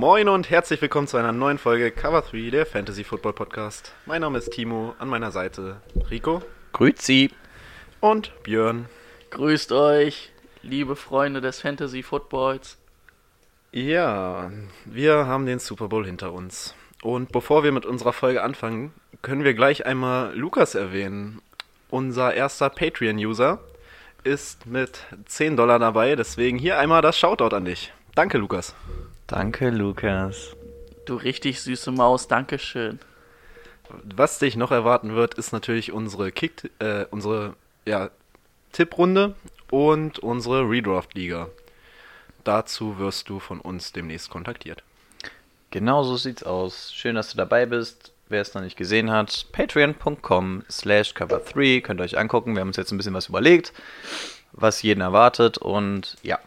Moin und herzlich willkommen zu einer neuen Folge Cover 3, der Fantasy Football Podcast. Mein Name ist Timo, an meiner Seite Rico Grüezi. und Björn. Grüßt euch, liebe Freunde des Fantasy Footballs. Ja, wir haben den Super Bowl hinter uns. Und bevor wir mit unserer Folge anfangen, können wir gleich einmal Lukas erwähnen. Unser erster Patreon-User ist mit 10 Dollar dabei, deswegen hier einmal das Shoutout an dich. Danke, Lukas. Danke, Lukas. Du richtig süße Maus, Dankeschön. Was dich noch erwarten wird, ist natürlich unsere Kick, äh, unsere ja, Tipprunde und unsere Redraft-Liga. Dazu wirst du von uns demnächst kontaktiert. Genau so sieht's aus. Schön, dass du dabei bist. Wer es noch nicht gesehen hat, patreon.com slash cover3 könnt ihr euch angucken. Wir haben uns jetzt ein bisschen was überlegt, was jeden erwartet und ja,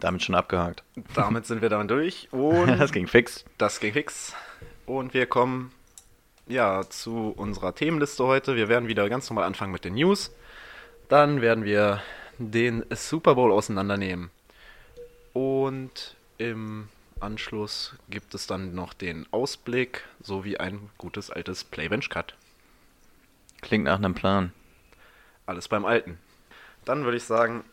damit schon abgehakt. Damit sind wir dann durch und Das ging fix. das ging fix. Und wir kommen ja zu unserer Themenliste heute. Wir werden wieder ganz normal anfangen mit den News. Dann werden wir den Super Bowl auseinandernehmen. Und im Anschluss gibt es dann noch den Ausblick sowie ein gutes altes Playbench Cut. Klingt nach einem Plan. Alles beim Alten. Dann würde ich sagen,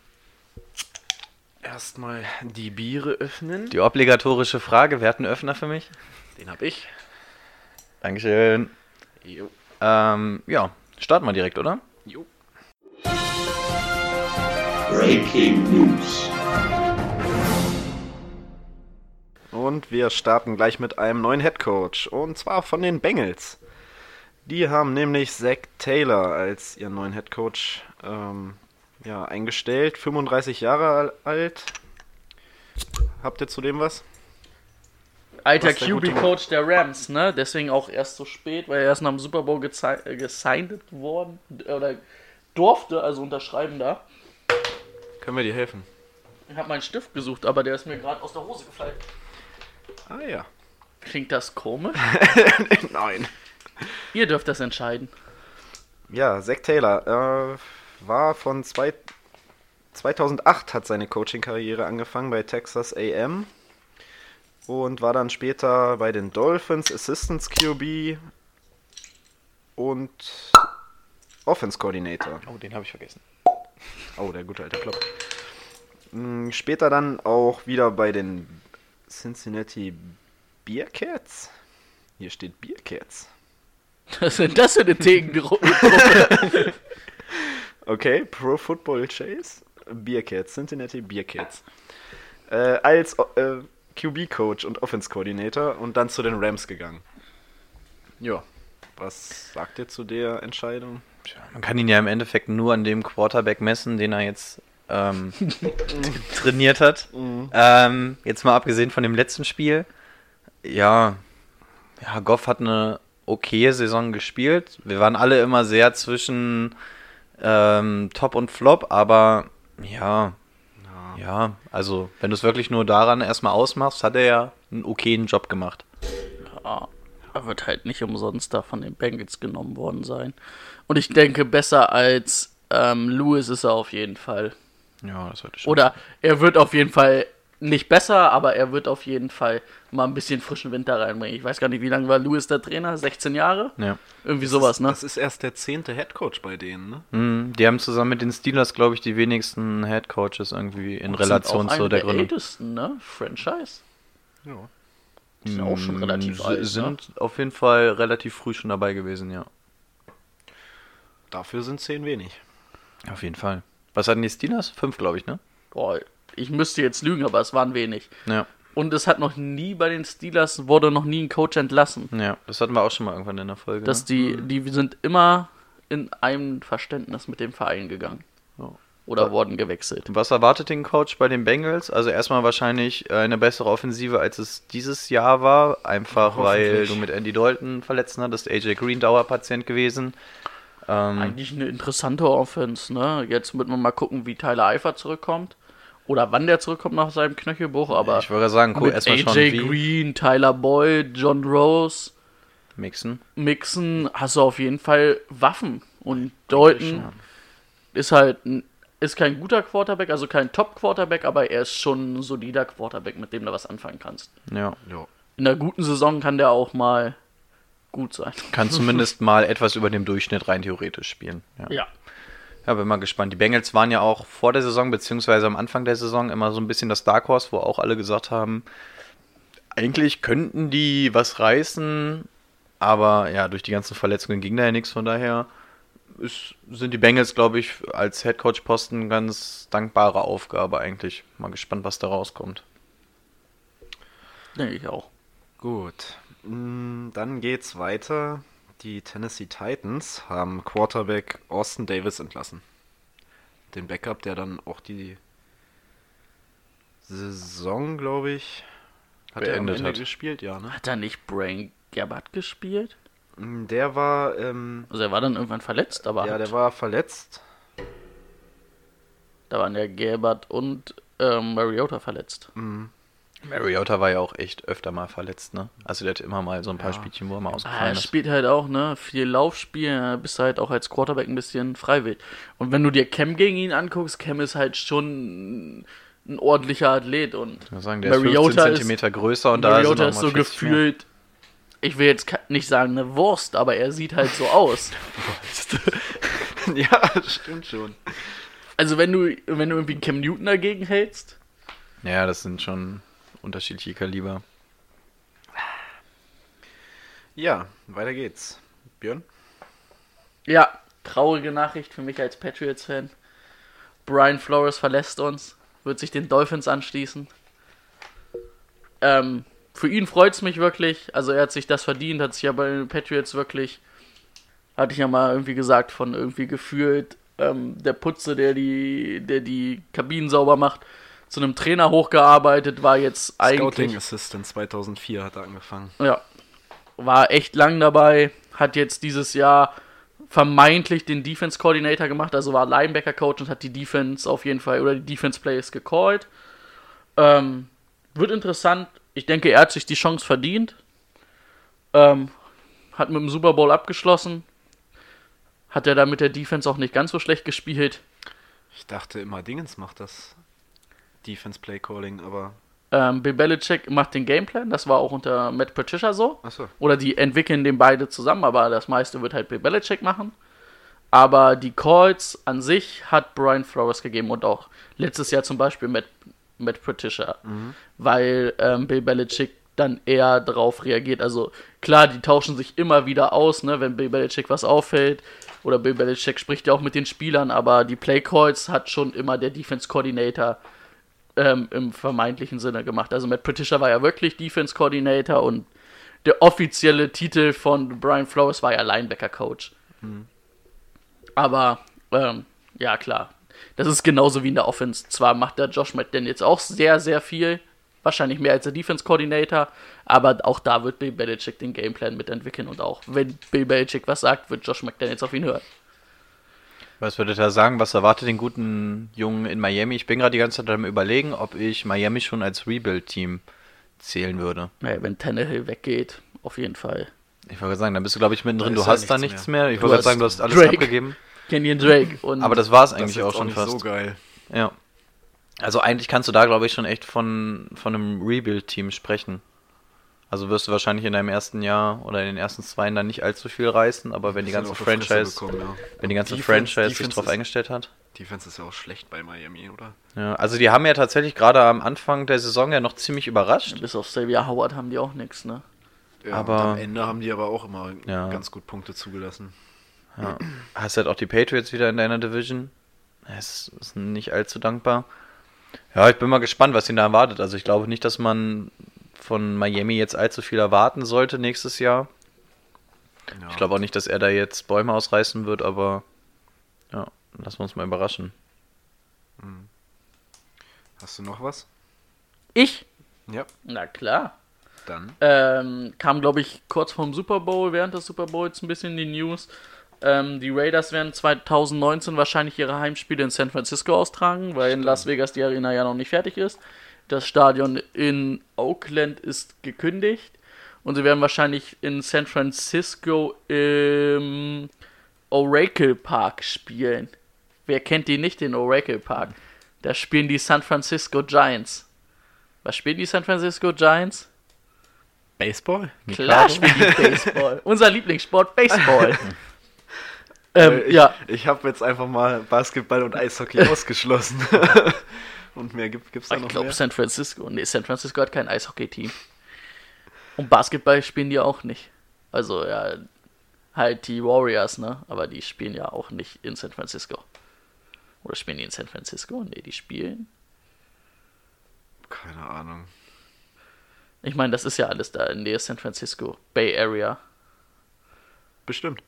erstmal die Biere öffnen. Die obligatorische Frage, wer hat einen Öffner für mich? Den habe ich. Dankeschön. Jo. Ähm, ja, starten wir direkt, oder? Jo. Breaking News. Und wir starten gleich mit einem neuen Head Coach. Und zwar von den Bengals. Die haben nämlich Zach Taylor als ihren neuen Head Coach ähm, ja, eingestellt. 35 Jahre alt. Habt ihr zudem was? Alter QB-Coach der Rams, ne? Deswegen auch erst so spät, weil er erst nach dem Super Bowl äh, gesigned worden oder durfte, also unterschreiben da. Können wir dir helfen? Ich habe meinen Stift gesucht, aber der ist mir gerade aus der Hose gefallen. Ah ja. Klingt das komisch? Nein. Ihr dürft das entscheiden. Ja, Zach Taylor äh, war von zwei, 2008 hat seine Coaching-Karriere angefangen bei Texas AM und war dann später bei den Dolphins Assistance QB und Offense Coordinator. Oh, den habe ich vergessen. Oh, der gute alte Klopp. Mm, Später dann auch wieder bei den Cincinnati Bearcats. Hier steht Bearcats. Was sind das für eine Thegengruppe? Okay, Pro Football Chase, Bearcats, Cincinnati Bearcats. Äh, als äh, QB-Coach und Offense-Coordinator und dann zu den Rams gegangen. Ja, was sagt ihr zu der Entscheidung? Tja, Man kann ihn ja im Endeffekt nur an dem Quarterback messen, den er jetzt ähm, trainiert hat. Ähm, jetzt mal abgesehen von dem letzten Spiel. Ja, ja, Goff hat eine okaye Saison gespielt. Wir waren alle immer sehr zwischen ähm, Top und Flop, aber ja, ja, also wenn du es wirklich nur daran erstmal ausmachst, hat er ja einen okayen Job gemacht. Ja, er wird halt nicht umsonst da von den Bengals genommen worden sein. Und ich denke, besser als ähm, Lewis ist er auf jeden Fall. Ja, das sollte schon. Oder er wird auf jeden Fall nicht besser, aber er wird auf jeden Fall mal ein bisschen frischen Wind da reinbringen. Ich weiß gar nicht, wie lange war Lewis der Trainer? 16 Jahre? Ja. Irgendwie sowas, ne? Das ist erst der zehnte Headcoach bei denen, ne? Mhm, Die haben zusammen mit den Steelers, glaube ich, die wenigsten Head Coaches irgendwie in Relation Sind auch zu der der Gründung. ältesten, ne? Franchise. Ja. Die sind auch schon relativ Sie- alt. Mm, Sind ne? auf jeden Fall relativ früh schon dabei gewesen, ja. Dafür sind zehn wenig. Auf jeden Fall. Was hatten die Steelers? Fünf, glaube ich, ne? Boah, ich müsste jetzt lügen, aber es waren wenig. Ja. Und es hat noch nie bei den Steelers, wurde noch nie ein Coach entlassen. Ja, das hatten wir auch schon mal irgendwann in der Folge. Dass ne? die, die sind immer in einem Verständnis mit dem Verein gegangen. oder wurden gewechselt. Was erwartet den Coach bei den Bengals? Also erstmal wahrscheinlich äh, eine bessere Offensive, als es dieses Jahr war. Einfach weil du mit Andy Dalton verletzt hattest, AJ Green Dauerpatient gewesen. Ähm, Eigentlich eine interessante Offense, ne? Jetzt wird man mal gucken, wie Tyler Eifert zurückkommt. Oder wann der zurückkommt nach seinem Knöchelbruch, aber ich würde sagen, mit erstmal schon, AJ Green, Tyler Boyd, John Rose, mixen. Mixen, hast du auf jeden Fall Waffen. Und Dalton ist halt ein, ist kein guter Quarterback, also kein Top-Quarterback, aber er ist schon ein solider Quarterback, mit dem du was anfangen kannst. Ja. Ja. In einer guten Saison kann der auch mal gut sein. Kann zumindest mal etwas über dem Durchschnitt rein theoretisch spielen. Ja. Ja. Ja, bin mal gespannt. Die Bengals waren ja auch vor der Saison, beziehungsweise am Anfang der Saison, immer so ein bisschen das Dark Horse, wo auch alle gesagt haben, eigentlich könnten die was reißen, aber ja, durch die ganzen Verletzungen ging da ja nichts. Von daher ist, sind die Bengals, glaube ich, als Headcoach-Posten eine ganz dankbare Aufgabe eigentlich. Mal gespannt, was da rauskommt. Denke ich auch. Gut. Mm, Dann geht's weiter. Die Tennessee Titans haben Quarterback Austin Davis entlassen. Den Backup, der dann auch die Saison, glaube ich, hat er am Beendet Ende hat. gespielt, ja, ne? Hat er nicht Brain Gabbard gespielt? Mm, Der war, ähm, Also er war dann irgendwann verletzt, aber ja, hat, der war verletzt. da waren ja Gabbard und ähm, Mariota verletzt. Mariota war ja auch echt öfter mal verletzt, ne? Also der hatte immer mal so ein paar Ja. Spielchen, wo er mal Ah, er ausgefallen ist. spielt halt auch, ne? Viel Laufspiel, bist halt auch als Quarterback ein bisschen freiwillig. Und wenn du dir Cam gegen ihn anguckst, Cam ist halt schon ein ordentlicher Athlet und Ich sagen, der ist Mariota 15 ist- Zentimeter größer und da Mariota sind ist so mal 40 mehr. gefühlt, ich will jetzt nicht sagen eine Wurst, aber er sieht halt so aus. ja, stimmt schon. Also wenn du, wenn du irgendwie Cam Newton dagegen hältst, Ja, das sind schon unterschiedliche Kaliber. Ja, weiter geht's. Björn? Ja, traurige Nachricht für mich als Patriots-Fan. Brian Flores verlässt uns, wird sich den Dolphins anschließen. Ähm, für ihn freut's mich wirklich. Also er hat sich das verdient, hat sich ja bei den Patriots wirklich, hatte ich ja mal irgendwie gesagt, von irgendwie gefühlt ähm, der Putze, der die, der die Kabinen sauber macht, zu einem Trainer hochgearbeitet, war jetzt eigentlich. Scouting Assistant 2004 hat er angefangen. Ja. War echt lang dabei, hat jetzt dieses Jahr vermeintlich den Defense Coordinator gemacht, also war Linebacker Coach und hat die Defense auf jeden Fall oder die Defense Plays gecallt. Ähm, wird interessant. Ich denke, er hat sich die Chance verdient. Ähm, hat mit dem Super Bowl abgeschlossen. Hat er da mit der Defense auch nicht ganz so schlecht gespielt. Ich dachte immer, Dingens macht das Defense Play Calling, aber. Ähm, Bill Belichick macht den Gameplan, das war auch unter Matt Patricia so. Achso. Oder die entwickeln den beide zusammen, aber das meiste wird halt Bill Belichick machen. Aber die Calls an sich hat Brian Flores gegeben und auch letztes Jahr zum Beispiel Matt, Matt Patricia, weil ähm, Bill Belichick dann eher drauf reagiert. Also klar, die tauschen sich immer wieder aus, ne, wenn Bill Belichick was auffällt. Oder Bill Belichick spricht ja auch mit den Spielern, aber die Play Calls hat schon immer der Defense Coordinator ähm, im vermeintlichen Sinne gemacht. Also Matt Patricia war ja wirklich Defense Coordinator und der offizielle Titel von Brian Flores war ja Linebacker Coach. Aber ähm, ja klar, das ist genauso wie in der Offense. Zwar macht der Josh McDaniels auch sehr, sehr viel, wahrscheinlich mehr als der Defense Coordinator, aber auch da wird Bill Belichick den Gameplan mitentwickeln und auch wenn Bill Belichick was sagt, wird Josh McDaniels auf ihn hören. Was würdet ihr sagen, was erwartet den guten Jungen in Miami? Ich bin gerade die ganze Zeit am überlegen, ob ich Miami schon als Rebuild-Team zählen würde. Naja, wenn Tannehill weggeht, auf jeden Fall. Ich wollte sagen, dann bist du, glaube ich, mittendrin. Du hast da nichts nichts mehr. Ich wollte sagen, du hast alles Drake. abgegeben. Kenyon Drake und Aber das war es Das eigentlich ist auch schon nicht fast. so geil. Ja. Also eigentlich kannst du da, glaube ich, schon echt von, von einem Rebuild-Team sprechen. Also wirst du wahrscheinlich in deinem ersten Jahr oder in den ersten zwei dann nicht allzu viel reißen, aber wenn die ganze Franchise, bekommen, ja. wenn die ganze Defense- Franchise sich Defense drauf ist- eingestellt hat. Defense ist ja auch schlecht bei Miami, oder? Ja, also die haben ja tatsächlich gerade am Anfang der Saison ja noch ziemlich überrascht. bis auf Xavier Howard haben die auch nichts, ne? Ja, Aber- und am Ende haben die aber auch immer Ja. ganz gut Punkte zugelassen. Ja. Hast halt auch die Patriots wieder in deiner Division. Es ist nicht allzu dankbar. Ja, ich bin mal gespannt, was ihn da erwartet. Also ich glaube nicht, dass man von Miami jetzt allzu viel erwarten sollte nächstes Jahr. Ja. Ich glaube auch nicht, dass er da jetzt Bäume ausreißen wird, aber ja, lassen wir uns mal überraschen. Hast du noch was? Ich? Ja. Na klar. Dann. Ähm, kam, glaube ich, kurz vorm Super Bowl, während des Super Bowls ein bisschen die News. Ähm, die Raiders werden 2019 wahrscheinlich ihre Heimspiele in San Francisco austragen, weil in Las Vegas die Arena ja noch nicht fertig ist. Das Stadion in Oakland ist gekündigt und sie werden wahrscheinlich in San Francisco im Oracle Park spielen. Wer kennt die nicht, den Oracle Park? Da spielen die San Francisco Giants. Was spielen die San Francisco Giants? Baseball? Klar spielen die Baseball. Unser Lieblingssport, Baseball. ähm, Äh, ich ja, ich habe jetzt einfach mal Basketball und Eishockey ausgeschlossen. Und mehr gibt es da ich noch glaube mehr? San Francisco. Nee, San Francisco hat kein Eishockey-Team. Und Basketball spielen die auch nicht. Also, ja, halt die Warriors, ne? Aber die spielen ja auch nicht in San Francisco. Oder spielen die in San Francisco? Nee, die spielen. Keine Ahnung. Ich meine, das ist ja alles da in der San Francisco Bay Area. Bestimmt.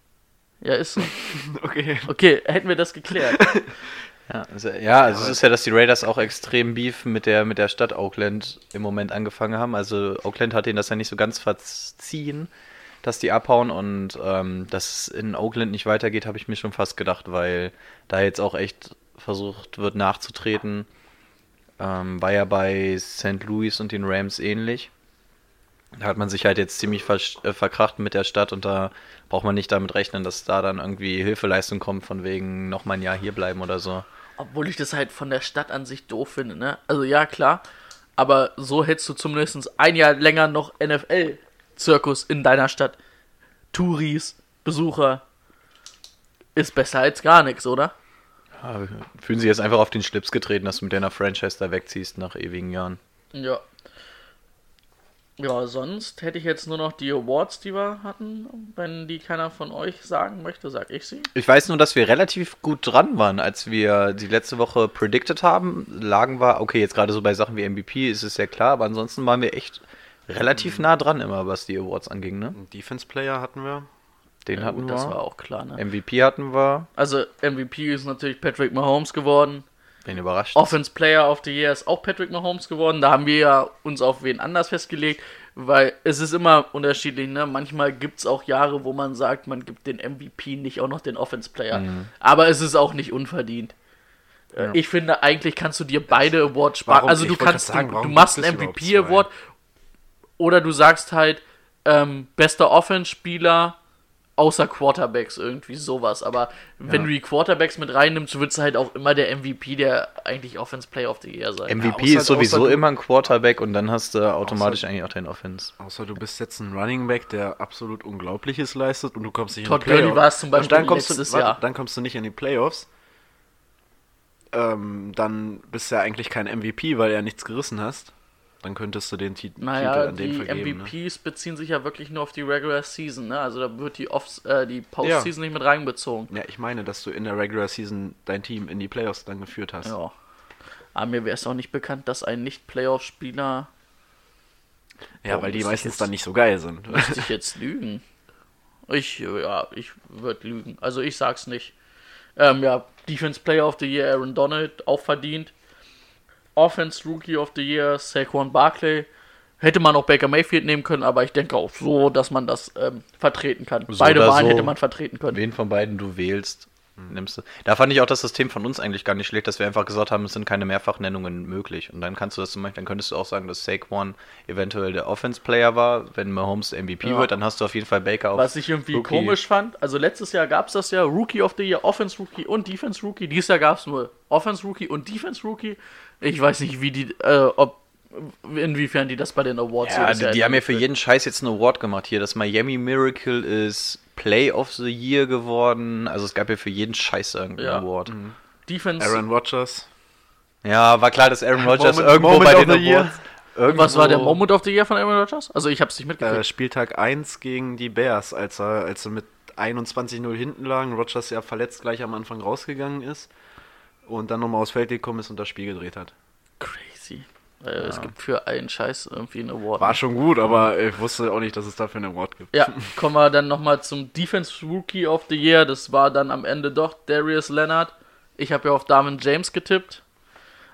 Ja, ist so. Okay. Okay, hätten wir das geklärt. Ja, also, ja, also es ist ja, dass die Raiders auch extrem Beef mit der, mit der Stadt Oakland im Moment angefangen haben. Also Oakland hat ihnen das ja nicht so ganz verziehen, dass die abhauen und ähm, dass es in Oakland nicht weitergeht, habe ich mir schon fast gedacht, weil da jetzt auch echt versucht wird nachzutreten. Ähm, war ja bei St. Louis und den Rams ähnlich. Da hat man sich halt jetzt ziemlich versch- äh, verkracht mit der Stadt und da braucht man nicht damit rechnen, dass da dann irgendwie Hilfeleistung kommt, von wegen noch mal ein Jahr hier bleiben oder so. Obwohl ich das halt von der Stadt an sich doof finde, ne? Also ja, klar. Aber so hättest du zumindest ein Jahr länger noch NFL-Zirkus in deiner Stadt. Touris, Besucher. Ist besser als gar nichts, oder? Ja, fühlen sich jetzt einfach auf den Schlips getreten, dass du mit deiner Franchise da wegziehst nach ewigen Jahren. Ja. Ja, sonst hätte ich jetzt nur noch die Awards, die wir hatten. Wenn die keiner von euch sagen möchte, sag ich sie. Ich weiß nur, dass wir relativ gut dran waren, als wir die letzte Woche predicted haben. Lagen wir, okay, jetzt gerade so bei Sachen wie MVP ist es ja klar, aber ansonsten waren wir echt relativ nah dran immer, was die Awards anging, ne? Defense Player hatten wir. Den Ja, hatten gut, wir. das war auch klar, ne? MVP hatten wir. Also MVP ist natürlich Patrick Mahomes geworden. Wen überrascht. Offense Player of the Year ist auch Patrick Mahomes geworden. Da haben wir ja uns auf wen anders festgelegt, weil es ist immer unterschiedlich. Ne? Manchmal gibt es auch Jahre, wo man sagt, man gibt den MVP nicht auch noch den Offense Player. Aber es ist auch nicht unverdient. Äh, Ich finde, eigentlich kannst du dir beide Awards sparen. Also du kannst, sagen, du, du machst einen MVP Award oder du sagst halt ähm, bester Offense-Spieler außer Quarterbacks, irgendwie sowas. Aber wenn du die Quarterbacks mit reinnimmst, wird es halt auch immer der MVP, der eigentlich Offense Player of the Year sein. MVP außer- ist sowieso außer du- immer ein Quarterback und dann hast du automatisch eigentlich auch deinen Offense. Außer du bist jetzt ein Running Back, der absolut Unglaubliches leistet und du kommst nicht Todd in die Playoffs. Gurley war es zum Beispiel dann kommst letztes du, warte, Jahr. Dann kommst du nicht in die Playoffs. Ähm, dann bist du ja eigentlich kein MVP, weil du ja nichts gerissen hast. Dann könntest du den Ti- Titel Naja, an den die vergeben. Ne? MVPs beziehen sich ja wirklich nur auf die Regular Season, ne? Also da wird die Off äh, die Postseason nicht mit reinbezogen. Ja, ich meine, dass du in der Regular Season dein Team in die Playoffs dann geführt hast. Ja. Aber mir wäre es auch nicht bekannt, dass ein Nicht-Playoff-Spieler Ja, Boah, weil die meistens jetzt- dann nicht so geil sind. Müsste ich jetzt lügen? Ich, ja, ich würde lügen. Also ich sag's nicht. Ähm, ja, Defense Player of the Year Aaron Donald, auch verdient. Offense Rookie of the Year Saquon Barkley. Hätte man auch Baker Mayfield nehmen können, aber ich denke auch so, dass man das ähm, vertreten kann. So Beide Wahlen so. hätte man vertreten können. Wen von beiden du wählst, nimmst du. Da fand ich auch das System von uns eigentlich gar nicht schlecht, dass wir einfach gesagt haben, es sind keine Mehrfachnennungen möglich. Und dann kannst du das zum Beispiel, dann könntest du auch sagen, dass Saquon eventuell der Offense-Player war. Wenn Mahomes MVP Ja. wird, dann hast du auf jeden Fall Baker auf Was ich irgendwie Rookie. komisch fand, also letztes Jahr gab es das ja, Rookie of the Year, Offense Rookie und Defense Rookie. Dieses Jahr gab es nur Offense Rookie und Defense Rookie. Ich weiß nicht, wie die, äh, ob, inwiefern die das bei den Awards Ja, die, die haben ja für jeden Scheiß jetzt einen Award gemacht hier. Das Miami Miracle ist Play of the Year geworden. Also es gab ja für jeden Scheiß irgendeinen Ja. Award. Defense. Aaron Rodgers. Ja, war klar, dass Aaron Rodgers Moment- irgendwo Moment bei of den the Year. Awards. Irgendwo, was war der Moment of the Year von Aaron Rodgers? Also ich hab's nicht Äh, mitgekriegt. Spieltag 1 gegen die Bears, als er, als sie mit 21-0 hinten lagen. Rodgers ja verletzt gleich am Anfang rausgegangen ist. Und dann nochmal aufs Feld gekommen ist und das Spiel gedreht hat. Crazy. Äh, Es gibt für einen Scheiß irgendwie einen Award. War schon gut, aber ich wusste auch nicht, dass es dafür einen Award gibt. Ja, kommen wir dann nochmal zum Defense Rookie of the Year. Das war dann am Ende doch Darius Leonard. Ich habe ja auf Darwin James getippt.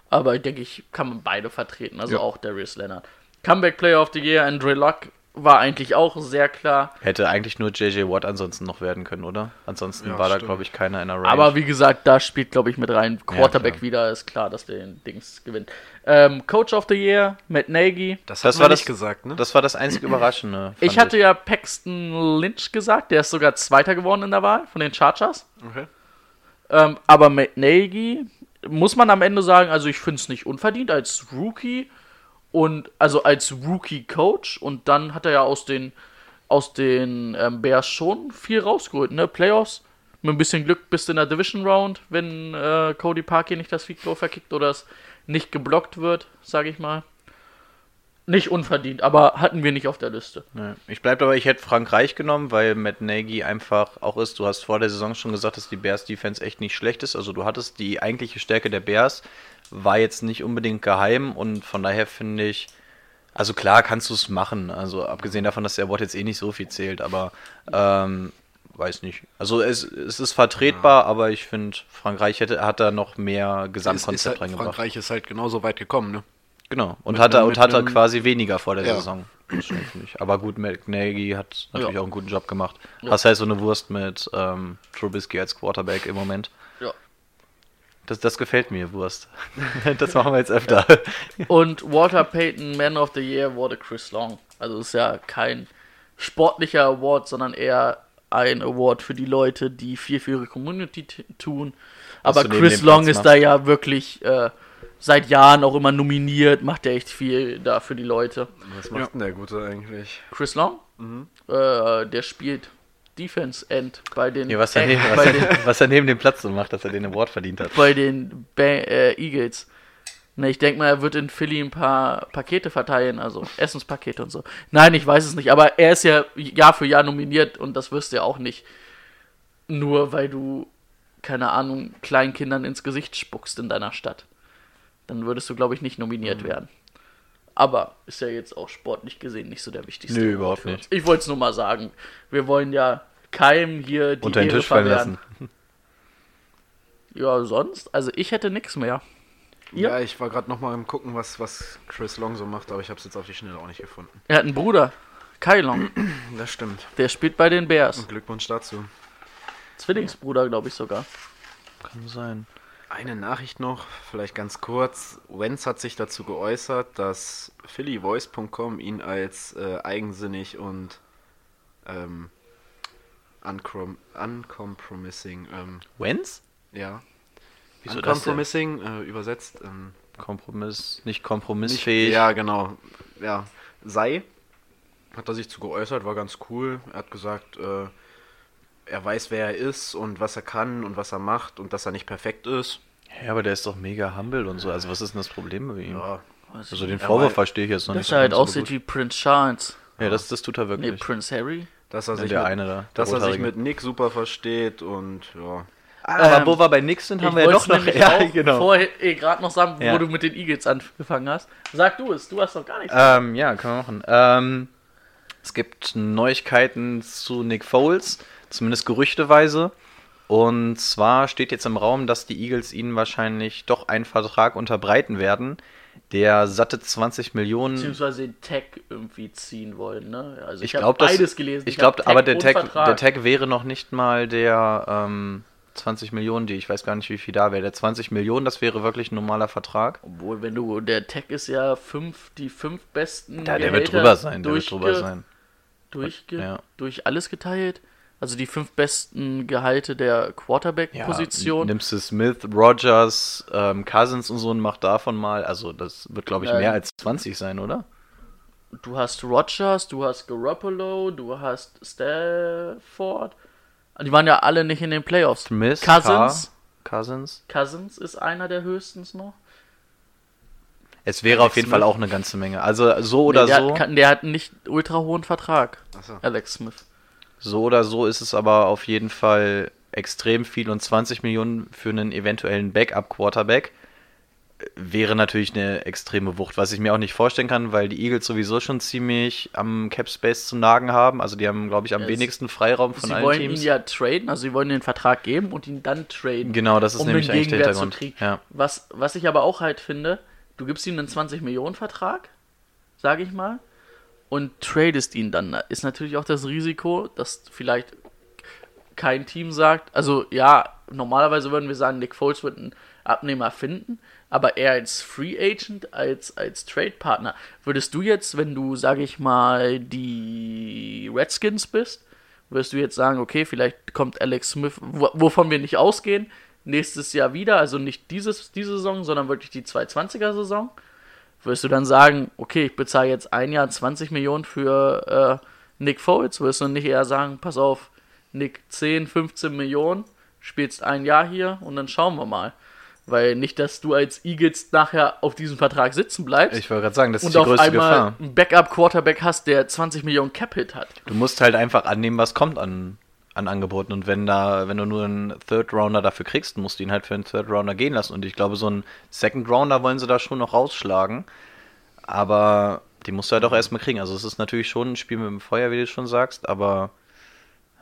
Aber denke ich, kann man beide vertreten. Also Ja. auch Darius Leonard. Comeback Player of the Year, Andre Luck war eigentlich auch sehr klar. Hätte eigentlich nur JJ Watt ansonsten noch werden können, oder? Ansonsten Ja, war da, stimmt. glaube ich, keiner in der Range. Aber wie gesagt, da spielt, glaube ich, mit rein. Quarterback klar. wieder, ist klar, dass der den Dings gewinnt. Ähm, Coach of the Year, Matt Nagy. Das, Das hat war das- nicht gesagt, ne? das war das einzig Überraschende. Ich hatte ja Paxton Lynch gesagt, der ist sogar Zweiter geworden in der Wahl von den Chargers. okay. Ähm, aber Matt Nagy, muss man am Ende sagen, also ich finde es nicht unverdient als Rookie und also als Rookie-Coach und dann hat er ja aus den aus den ähm, Bears schon viel rausgeholt, ne? Playoffs. Mit ein bisschen Glück bist du in der Division Round, wenn äh, Cody Parkey nicht das Field Goal verkickt oder es nicht geblockt wird, sage ich mal. Nicht unverdient, aber hatten wir nicht auf der Liste. Nee. Ich bleib dabei, ich hätte Frank Reich genommen, weil Matt Nagy einfach auch ist. Du hast vor der Saison schon gesagt, dass die Bears Defense echt nicht schlecht ist. Also du hattest die eigentliche Stärke der Bears, war jetzt nicht unbedingt geheim und von daher finde ich, also klar kannst du es machen. Also abgesehen davon, dass der Wort jetzt eh nicht so viel zählt, aber ähm, weiß nicht. Also es, es ist vertretbar, aber ich finde, Frank Reich hätte, hat da noch mehr Ist, ist Gesamtkonzept halt, reingebracht. Frankreich ist halt genauso weit gekommen, ne? Genau. Und Mit hat er und hat er quasi weniger vor der Ja. Saison. Das. Aber gut, McNagy hat natürlich Ja. auch einen guten Job gemacht. Hast halt so eine Wurst mit ähm, Trubisky als Quarterback im Moment. Ja. Das, das gefällt mir, Wurst. das machen wir jetzt öfter. Und Walter Payton Man of the Year wurde Chris Long. Also ist ja kein sportlicher Award, sondern eher ein Award für die Leute, die viel für ihre Community tun. Aber Chris Long ist da ja wirklich äh, seit Jahren auch immer nominiert, macht er echt viel da für die Leute. Was macht denn der Gute eigentlich? Chris Long, äh, der spielt Defense End bei den, Nee, was, er neben, was, er, was er neben dem Platz so macht, dass er den Award verdient hat. bei den ba äh, Eagles. Ne, ich denke mal, er wird in Philly ein paar Pakete verteilen, also Essenspakete und so. Nein, ich weiß es nicht, aber er ist ja Jahr für Jahr nominiert und das wirst du ja auch nicht. Nur weil du, keine Ahnung, kleinen Kindern ins Gesicht spuckst in deiner Stadt. Dann würdest du, glaube ich, nicht nominiert Mhm. werden. Aber ist ja jetzt auch sportlich gesehen nicht so der wichtigste. Nö, Award überhaupt für uns. nicht. Ich wollte es nur mal sagen. Wir wollen ja keinem hier die Unter den Ehre Tisch fallen verwehren. lassen. Ja, sonst? Also ich hätte nichts mehr. Ihr? Ja, ich war gerade noch mal im gucken, was, was Chris Long so macht, aber ich habe es jetzt auf die Schnelle auch nicht gefunden. Er hat einen Bruder, Kai Long. Das stimmt. Der spielt bei den Bears. Glückwunsch dazu. Zwillingsbruder, glaube ich sogar. Kann sein. Eine Nachricht noch, vielleicht ganz kurz. Wenz hat sich dazu geäußert, dass phillyvoice.com ihn als äh, eigensinnig und ähm, uncom uncompromising, ähm, Wenz? ja, Wieso das denn? uncompromising äh, übersetzt, ähm, Kompromiss, nicht nicht, kompromissfähig. ja genau, ja, sei, hat er sich zu geäußert, war ganz cool. Er hat gesagt, äh, er weiß, wer er ist und was er kann und was er macht und dass er nicht perfekt ist. Ja, aber der ist doch mega humble und so. Also was ist denn das Problem bei ihm? Ja, Also den Ja, Vorwurf verstehe ich jetzt noch Dass nicht. er halt so aussieht wie Prince Charles. Ja, das, das tut er Nee, wirklich. Prince Harry. dass er Ja, sich der mit, eine da. der dass er sich mit Nick super versteht und ja. Aber Ähm, wo wir bei Nix sind, haben wir ja doch noch. nämlich Ja, auch genau. vorher eh, gerade noch sagen, Ja. wo du mit den Eagles angefangen hast. Sag du es, du hast doch gar nichts. Ähm, ja, können wir machen. Ähm, es gibt Neuigkeiten zu Nick Foles, zumindest gerüchteweise. Und zwar steht jetzt im Raum, dass die Eagles ihnen wahrscheinlich doch einen Vertrag unterbreiten werden, der satte 20 Millionen. Beziehungsweise den Tag irgendwie ziehen wollen, ne? Also Ich hab glaube, das. beides gelesen. Ich hab glaube, aber der Tag, Vertrag. der Tag wäre noch nicht mal der ähm, 20 Millionen, die ich weiß gar nicht, wie viel da wäre. Der 20 Millionen, das wäre wirklich ein normaler Vertrag. Obwohl, wenn du, der Tag ist ja fünf, die fünf besten. Ja, der wird Gehälter drüber sein, der wird drüber sein. Durchge Ja. Durch alles geteilt. Also die fünf besten Gehalte der Quarterback-Position. nimmst du Smith, Rogers, ähm, Cousins und so und mach davon mal, also das wird glaube ich Ähm, mehr als 20 sein, oder? du hast Rogers, du hast Garoppolo, du hast Stafford. Die waren ja alle nicht in den Playoffs. Smith, Cousins. Carr, Cousins. Cousins ist einer der höchstens noch. Es wäre auf jeden Smith. Fall auch eine ganze Menge. Also so oder nee, der, so, Hat, der hat nicht ultra hohen Vertrag. Achso. Alex Smith. So oder so ist es aber auf jeden Fall extrem viel und 20 Millionen für einen eventuellen Backup Quarterback. wäre natürlich eine extreme Wucht, was ich mir auch nicht vorstellen kann, weil die Eagles sowieso schon ziemlich am Cap Space zu nagen haben. Also die haben, glaube ich, am Es- wenigsten Freiraum von sie allen wollen Teams. ihn ja traden, also sie wollen den Vertrag geben und ihn dann traden. Genau, das ist um nämlich eigentlich der Hintergrund. Ja. Was, was ich aber auch halt finde, du gibst ihm einen 20-Millionen-Vertrag, sage ich mal, und tradest ihn dann. Da ist natürlich auch das Risiko, dass vielleicht kein Team sagt, also ja, normalerweise würden wir sagen, Nick Foles wird einen Abnehmer finden, aber er als Free Agent, als, als Trade-Partner, würdest du jetzt, wenn du, sage ich mal, die Redskins bist, würdest du jetzt sagen, okay, vielleicht kommt Alex Smith, wo- wovon wir nicht ausgehen, nächstes Jahr wieder, also nicht dieses, diese Saison, sondern wirklich die 220er-Saison, würdest du dann sagen, okay, ich bezahle jetzt ein Jahr 20 Millionen für äh, Nick Foles, würdest du nicht eher sagen, pass auf, Nick 10, 15 Millionen, spielst ein Jahr hier und dann schauen wir mal. Weil nicht, dass du als Eagles nachher auf diesem Vertrag sitzen bleibst Ich wollte gerade sagen, das ist und die auf größte einmal Gefahr. einen Backup-Quarterback hast, der 20 Millionen Cap-Hit hat. Du musst halt einfach annehmen, was kommt an, an Angeboten. Und wenn da, wenn du nur einen Third Rounder dafür kriegst, musst du ihn halt für einen Third Rounder gehen lassen. Und ich glaube, so einen Second Rounder wollen sie da schon noch rausschlagen. Aber die musst du halt auch erstmal kriegen. Also es ist natürlich schon ein Spiel mit dem Feuer, wie du schon sagst, aber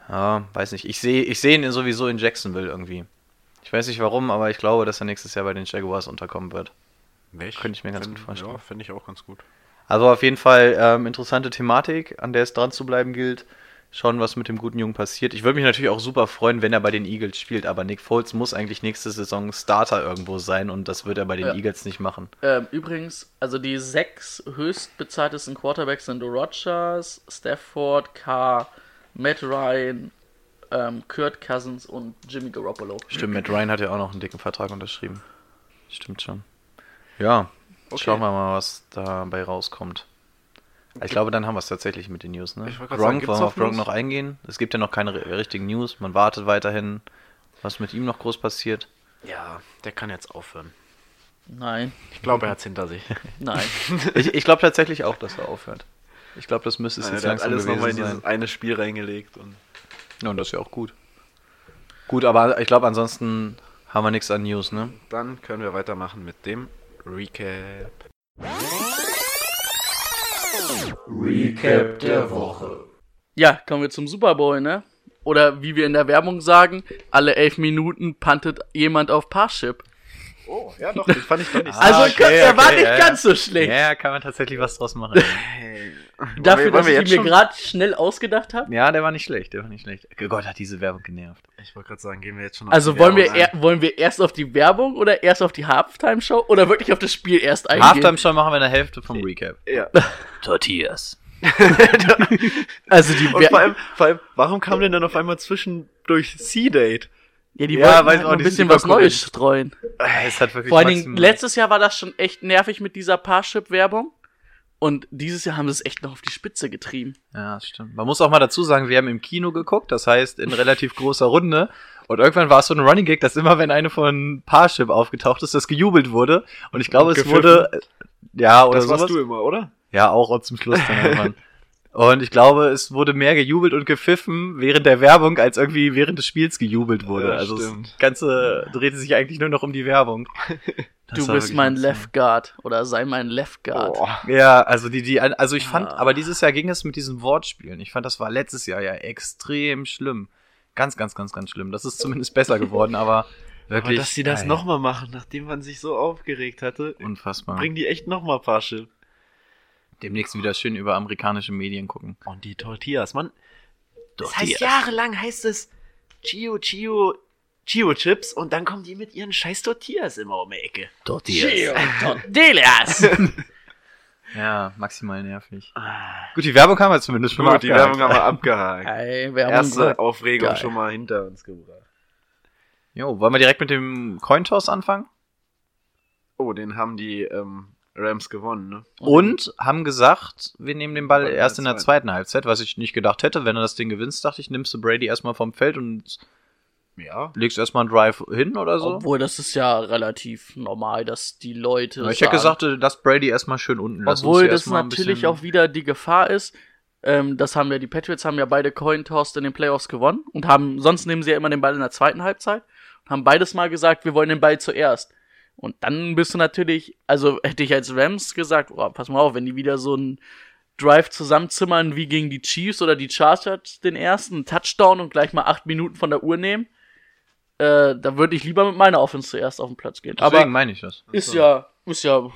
ja, weiß nicht. Ich sehe ich sehe ihn sowieso in Jacksonville irgendwie. Ich weiß nicht warum, aber ich glaube, dass er nächstes Jahr bei den Jaguars unterkommen wird. Welch? Könnte ich mir ganz Find- gut vorstellen. Ja, finde ich auch ganz gut. Also auf jeden Fall ähm, interessante Thematik, an der es dran zu bleiben gilt. Schauen, was mit dem guten Jungen passiert. Ich würde mich natürlich auch super freuen, wenn er bei den Eagles spielt, aber Nick Foles muss eigentlich nächste Saison Starter irgendwo sein und das wird er bei den Ja. Eagles nicht machen. Ähm, übrigens, also die sechs höchstbezahltesten Quarterbacks sind Rodgers, Stafford, Carr, Matt Ryan, ähm, Kurt Cousins und Jimmy Garoppolo. Stimmt, Matt Ryan hat ja auch noch einen dicken Vertrag unterschrieben. Stimmt schon. Ja, schauen wir mal, was dabei rauskommt. Ich glaube, dann haben wir es tatsächlich mit den News. Ne? Ich wollte gerade sagen, Gronk, wollen wir noch auf Gronk noch eingehen? Es gibt ja noch keine ri- richtigen News. Man wartet weiterhin, was mit ihm noch groß passiert. Ja, der kann jetzt aufhören. Nein, Ich glaube, er hat es hinter sich. nein. Ich, ich glaube tatsächlich auch, dass er aufhört. Ich glaube, das müsste es Ja, jetzt langsam alles nochmal in gewesen dieses sein. eine Spiel reingelegt. Und Ja, und das ist ja auch gut. Gut, aber ich glaube, ansonsten haben wir nichts an News, ne? dann können wir weitermachen mit dem Recap. Recap der Woche. Ja, kommen wir zum Super Bowl, ne? Oder wie wir in der Werbung sagen, alle elf Minuten pantet jemand auf Parship. Oh, ja doch, das fand ich doch nicht Also, okay, der war okay, nicht ja, ganz so schlecht. Ja, kann man tatsächlich was draus machen. Dafür, wir- dass wir ich ihn mir gerade schnell ausgedacht habe. ja, der war nicht schlecht, der war nicht schlecht. Oh Gott, hat diese Werbung genervt. Ich wollte gerade sagen, gehen wir jetzt schon auf Also die wollen wir, Werbung er, wollen wir erst auf die Werbung oder erst auf die Halftime-Show oder wirklich auf das Spiel erst eingehen? Halftime schon machen wir eine Hälfte vom Recap. ein. Ja. Tortillas. Also die Und vor allem, vor allem, warum kam denn dann auf einmal zwischendurch C-Date? ja, die Ja, wollten weiß halt ein bisschen was. Neues streuen. Es hat wirklich Vor allen Dingen, letztes Jahr war das schon echt nervig mit dieser Parship-Werbung. Und dieses Jahr haben sie es echt noch auf die Spitze getrieben. Ja, das stimmt. Man muss auch mal dazu sagen, wir haben im Kino geguckt, das heißt in relativ großer Runde. Und irgendwann war es so ein Running Gag, dass immer, wenn eine von Parship aufgetaucht ist, das gejubelt wurde. Und ich glaube, es Gepfiffen. wurde. äh, Ja, oder Das sowas. warst du immer, oder? Ja, auch und zum Schluss dann irgendwann. Und ich glaube, es wurde mehr gejubelt und gepfiffen während der Werbung, als irgendwie während des Spiels gejubelt wurde. Ja, also stimmt. das Ganze drehte sich eigentlich nur noch um die Werbung. Das du bist mein. Left Guard oder sei mein Left Guard. Boah. Ja, also die, die, also ich fand, Ah. aber dieses Jahr ging es mit diesen Wortspielen. Ich fand, das war letztes Jahr ja extrem schlimm. Ganz, ganz, ganz, ganz schlimm. Das ist zumindest besser geworden, aber wirklich. Aber dass die das nochmal machen, nachdem man sich so aufgeregt hatte, Unfassbar. bringen die echt nochmal Parship. Demnächst wieder schön über amerikanische Medien gucken. Und die Tortillas, Mann. Das heißt, Tortillas. jahrelang heißt es Chio, Chio, Chio Chips und dann kommen die mit ihren scheiß Tortillas immer um die Ecke. Tortillas. Tortillas! Ja, maximal nervig. Gut, die Werbung haben wir zumindest schon mal Gut, die abgehakt. Werbung haben wir abgehakt. Ey, wir haben Erste uns, Aufregung Geil. schon mal hinter uns gebracht. Jo, wollen wir direkt mit dem Cointoss anfangen? Oh, den haben die ähm, Rams gewonnen, ne? Und haben gesagt, wir nehmen den Ball erst in der zweiten Halbzeit, was ich nicht gedacht hätte. Wenn du das Ding gewinnst, dachte ich, nimmst du Brady erstmal vom Feld und Ja. legst erstmal einen Drive hin oder so. Obwohl, das ist ja relativ normal, dass die Leute. ich hätte gesagt, lass Brady erstmal schön unten. Lass uns Obwohl das natürlich auch wieder die Gefahr ist, ähm, das haben ja die Patriots haben ja beide Coin Toss in den Playoffs gewonnen und haben sonst nehmen sie ja immer den Ball in der zweiten Halbzeit und haben beides mal gesagt, wir wollen den Ball zuerst. Und dann bist du natürlich, also hätte ich als Rams gesagt, oh, pass mal auf, wenn die wieder so einen Drive zusammenzimmern wie gegen die Chiefs oder die Chargers den ersten Touchdown und gleich mal acht Minuten von der Uhr nehmen, äh, da würde ich lieber mit meiner Offense zuerst auf den Platz gehen. Deswegen Aber meine ich das. ist ja, ist ja,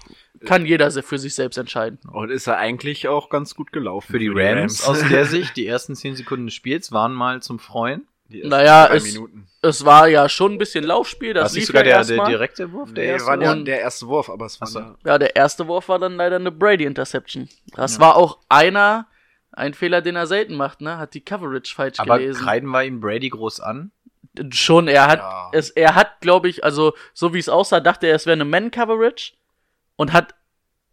kann jeder für sich selbst entscheiden. Und ist er eigentlich auch ganz gut gelaufen. Für die Rams, aus der Sicht, die ersten 10 Sekunden des Spiels waren mal zum Freuen. Die ersten Naja, drei es- Minuten. Es war ja schon ein bisschen Laufspiel, das ist lief sogar ja der, der direkte Wurf, der Nee, erste. war ja der erste Wurf, aber es war so. ja, Ja, der erste Wurf war dann leider eine Brady-Interception. Das war auch einer, ein Fehler, den er selten macht, ne? Hat die Coverage falsch aber gelesen. kreiden wir ihm Brady groß an. Schon, er hat, Ja. es, er hat, glaube ich, also, so wie es aussah, dachte er, es wäre eine Man-Coverage und hat,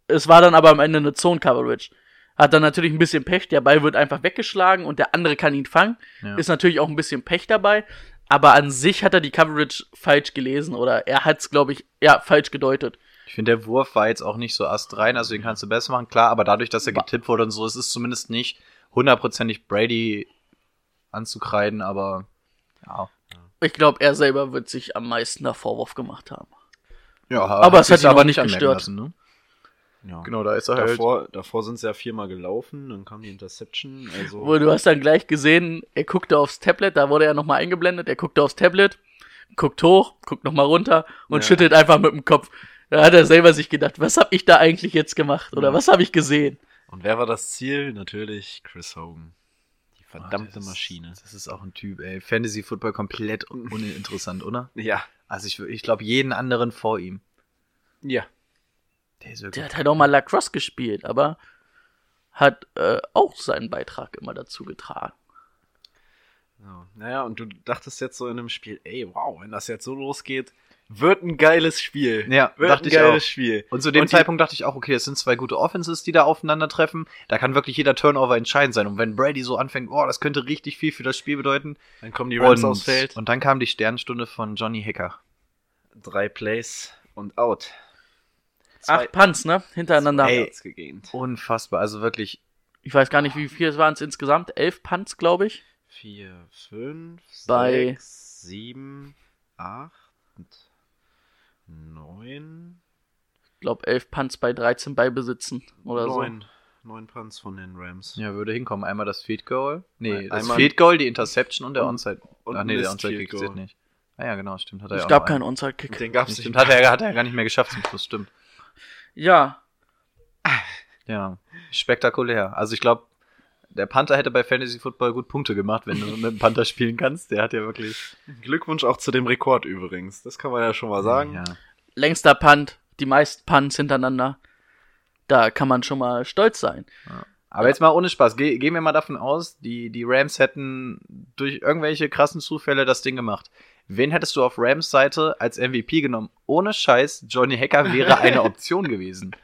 es war dann aber am Ende eine Zone-Coverage. Hat dann natürlich ein bisschen Pech, der Ball wird einfach weggeschlagen und der andere kann ihn fangen. Ja. Ist natürlich auch ein bisschen Pech dabei, aber an sich hat er die Coverage falsch gelesen oder er hat es, glaube ich, ja, falsch gedeutet. Ich finde, der Wurf war jetzt auch nicht so astrein, also den kannst du besser machen, klar, aber dadurch, dass er getippt wurde und so, es ist zumindest nicht hundertprozentig Brady anzukreiden, aber ja. Ich glaube, er selber wird sich am meisten da Vorwurf gemacht haben. ja Aber es hat ihn aber nicht gestört. Lassen, ne? Ja. Genau, da ist er halt. Davor, davor sind sie ja viermal gelaufen, dann kam die Interception. Also Wo du hast dann gleich gesehen, er guckte aufs Tablet, da wurde er nochmal eingeblendet, er guckte aufs Tablet, guckt hoch, guckt nochmal runter und Ja. schüttelt einfach mit dem Kopf. Da hat er selber sich gedacht, was habe ich da eigentlich jetzt gemacht oder Ja. was habe ich gesehen? Und wer war das Ziel? Natürlich Chris Hogan. Die Oh, verdammte das ist- Maschine. Das ist auch ein Typ, ey. Fantasy Football komplett un uninteressant, oder? Ja. Also ich, ich glaube jeden anderen vor ihm. Ja. Der ist wirklich. Der hat halt auch mal Lacrosse gespielt, aber hat äh, auch seinen Beitrag immer dazu getragen. ja. Naja, und du dachtest jetzt so in einem Spiel, ey, wow, wenn das jetzt so losgeht, wird ein geiles Spiel. Ja, wird dachte ein ich geiles auch. Spiel. Und zu dem Und Zeitpunkt dachte ich auch, okay, das sind zwei gute Offenses, die da aufeinandertreffen. Da kann wirklich jeder Turnover entscheidend sein. Und wenn Brady so anfängt, oh, das könnte richtig viel für das Spiel bedeuten. Dann kommen die Rams und, aufs Feld. und dann kam die Sternstunde von Johnny Hacker. Drei Plays und out. Acht Punts, ne? Hintereinander. Ey. Unfassbar. Also wirklich, Ich weiß gar nicht, wie viel waren es insgesamt. Elf Punts, glaube ich. Vier, fünf, Bei- sechs, sieben, acht, neun, Ich glaube, elf Punts bei 13 Beibesitzen oder so. neun. Neun Punts von den Rams. ja, würde hinkommen. Einmal das Field Goal. Nee, das Einmal- Field Goal, die Interception und der Und- Onside. und Ach nee, der Onside Kick zählt nicht. Ah ja, genau, stimmt. Hat er Es ja gab keinen einen. Onside-Kick. Den gab's Stimmt, nicht. hat er, hat er gar nicht mehr geschafft zum Schluss, stimmt. Ja, Ja, spektakulär. Also ich glaube, der Panther hätte bei Fantasy Football gut Punkte gemacht, wenn du mit dem Panther spielen kannst. Der hat ja wirklich. Glückwunsch auch zu dem Rekord übrigens. Das kann man ja schon mal sagen. Ja. längster Punt, die meisten Punts hintereinander. Da kann man schon mal stolz sein. Aber jetzt mal ohne Spaß. Ge gehen wir mal davon aus, die, die Rams hätten durch irgendwelche krassen Zufälle das Ding gemacht. Wen hättest du auf Rams Seite als MVP genommen? Ohne Scheiß, Johnny Hacker wäre eine Option gewesen.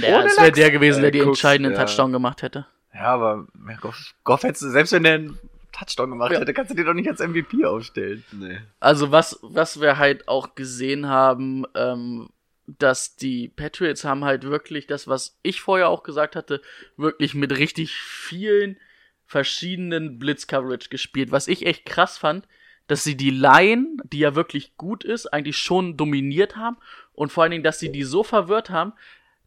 Ja, das wäre der gewesen, der Äh, die guckst, entscheidenden ja. Touchdown gemacht hätte. Ja, aber ja, Goff, Goff hättest du, selbst wenn der einen Touchdown gemacht Ja. hätte, kannst du den doch nicht als MVP aufstellen. Nee. Also was, was wir halt auch gesehen haben, ähm, dass die Patriots haben halt wirklich das, was ich vorher auch gesagt hatte, wirklich mit richtig vielen verschiedenen Blitz-Coverage gespielt. Was ich echt krass fand, dass sie die Line, die ja wirklich gut ist, eigentlich schon dominiert haben und vor allen Dingen, dass sie die so verwirrt haben,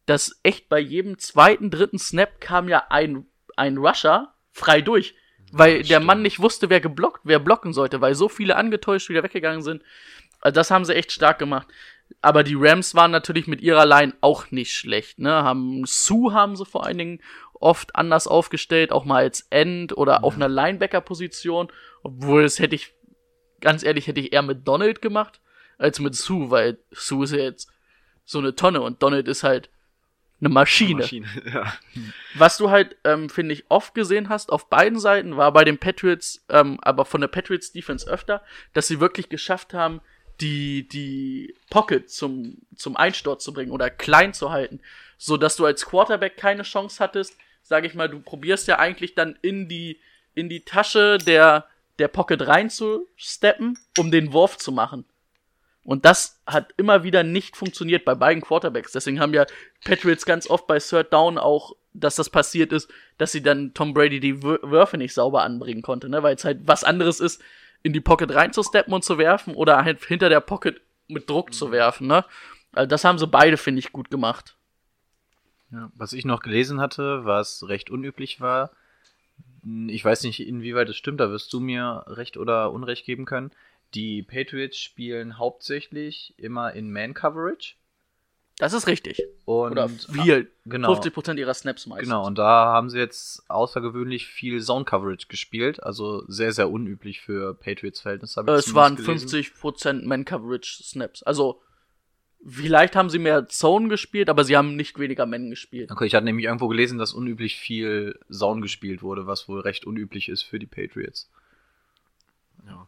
dass echt bei jedem zweiten, dritten Snap kam ja ein, ein Rusher frei durch. Weil der stimmt. Mann nicht wusste, wer geblockt, wer blocken sollte, weil so viele angetäuscht wieder weggegangen sind. Also das haben sie echt stark gemacht. Aber die Rams waren natürlich mit ihrer Line auch nicht schlecht, ne? Haben Sue haben sie vor allen Dingen oft anders aufgestellt, auch mal als End oder auf einer Linebacker-Position. Obwohl das hätte ich, ganz ehrlich, hätte ich eher mit Donald gemacht, als mit Sue, weil Sue ist ja jetzt so eine Tonne und Donald ist halt eine Maschine. Maschine. Ja. Was du halt, ähm, finde ich, oft gesehen hast, auf beiden Seiten, war bei den Patriots, ähm, aber von der Patriots Defense öfter, dass sie wirklich geschafft haben, die, die Pocket zum, zum Einsturz zu bringen oder klein zu halten, so dass du als Quarterback keine Chance hattest, sage ich mal, du probierst ja eigentlich dann in die, in die Tasche der, der Pocket reinzusteppen, um den Wurf zu machen. Und das hat immer wieder nicht funktioniert bei beiden Quarterbacks. Deswegen haben ja Patriots ganz oft bei Third Down auch, dass das passiert ist, dass sie dann Tom Brady die Wür- Würfe nicht sauber anbringen konnte, ne? Weil es halt was anderes ist, in die Pocket reinzusteppen und zu werfen oder halt hinter der Pocket mit Druck zu werfen, ne? Also das haben sie beide, finde ich, gut gemacht. Ja, was ich noch gelesen hatte, was recht unüblich war, ich weiß nicht, inwieweit es stimmt, da wirst du mir recht oder Unrecht geben können. Die Patriots spielen hauptsächlich immer in Man-Coverage. Das ist richtig. Und Oder viel. genau. 50% ihrer Snaps meistens. Genau, und da haben sie jetzt außergewöhnlich viel Zone-Coverage gespielt. Also sehr, sehr unüblich für Patriots-Verhältnisse. Äh, es waren zumindest gelesen. 50% Man-Coverage-Snaps. Also, vielleicht haben sie mehr Zone gespielt, aber sie haben nicht weniger Men gespielt. Okay, ich hatte nämlich irgendwo gelesen, dass unüblich viel Zone gespielt wurde, was wohl recht unüblich ist für die Patriots. Ja.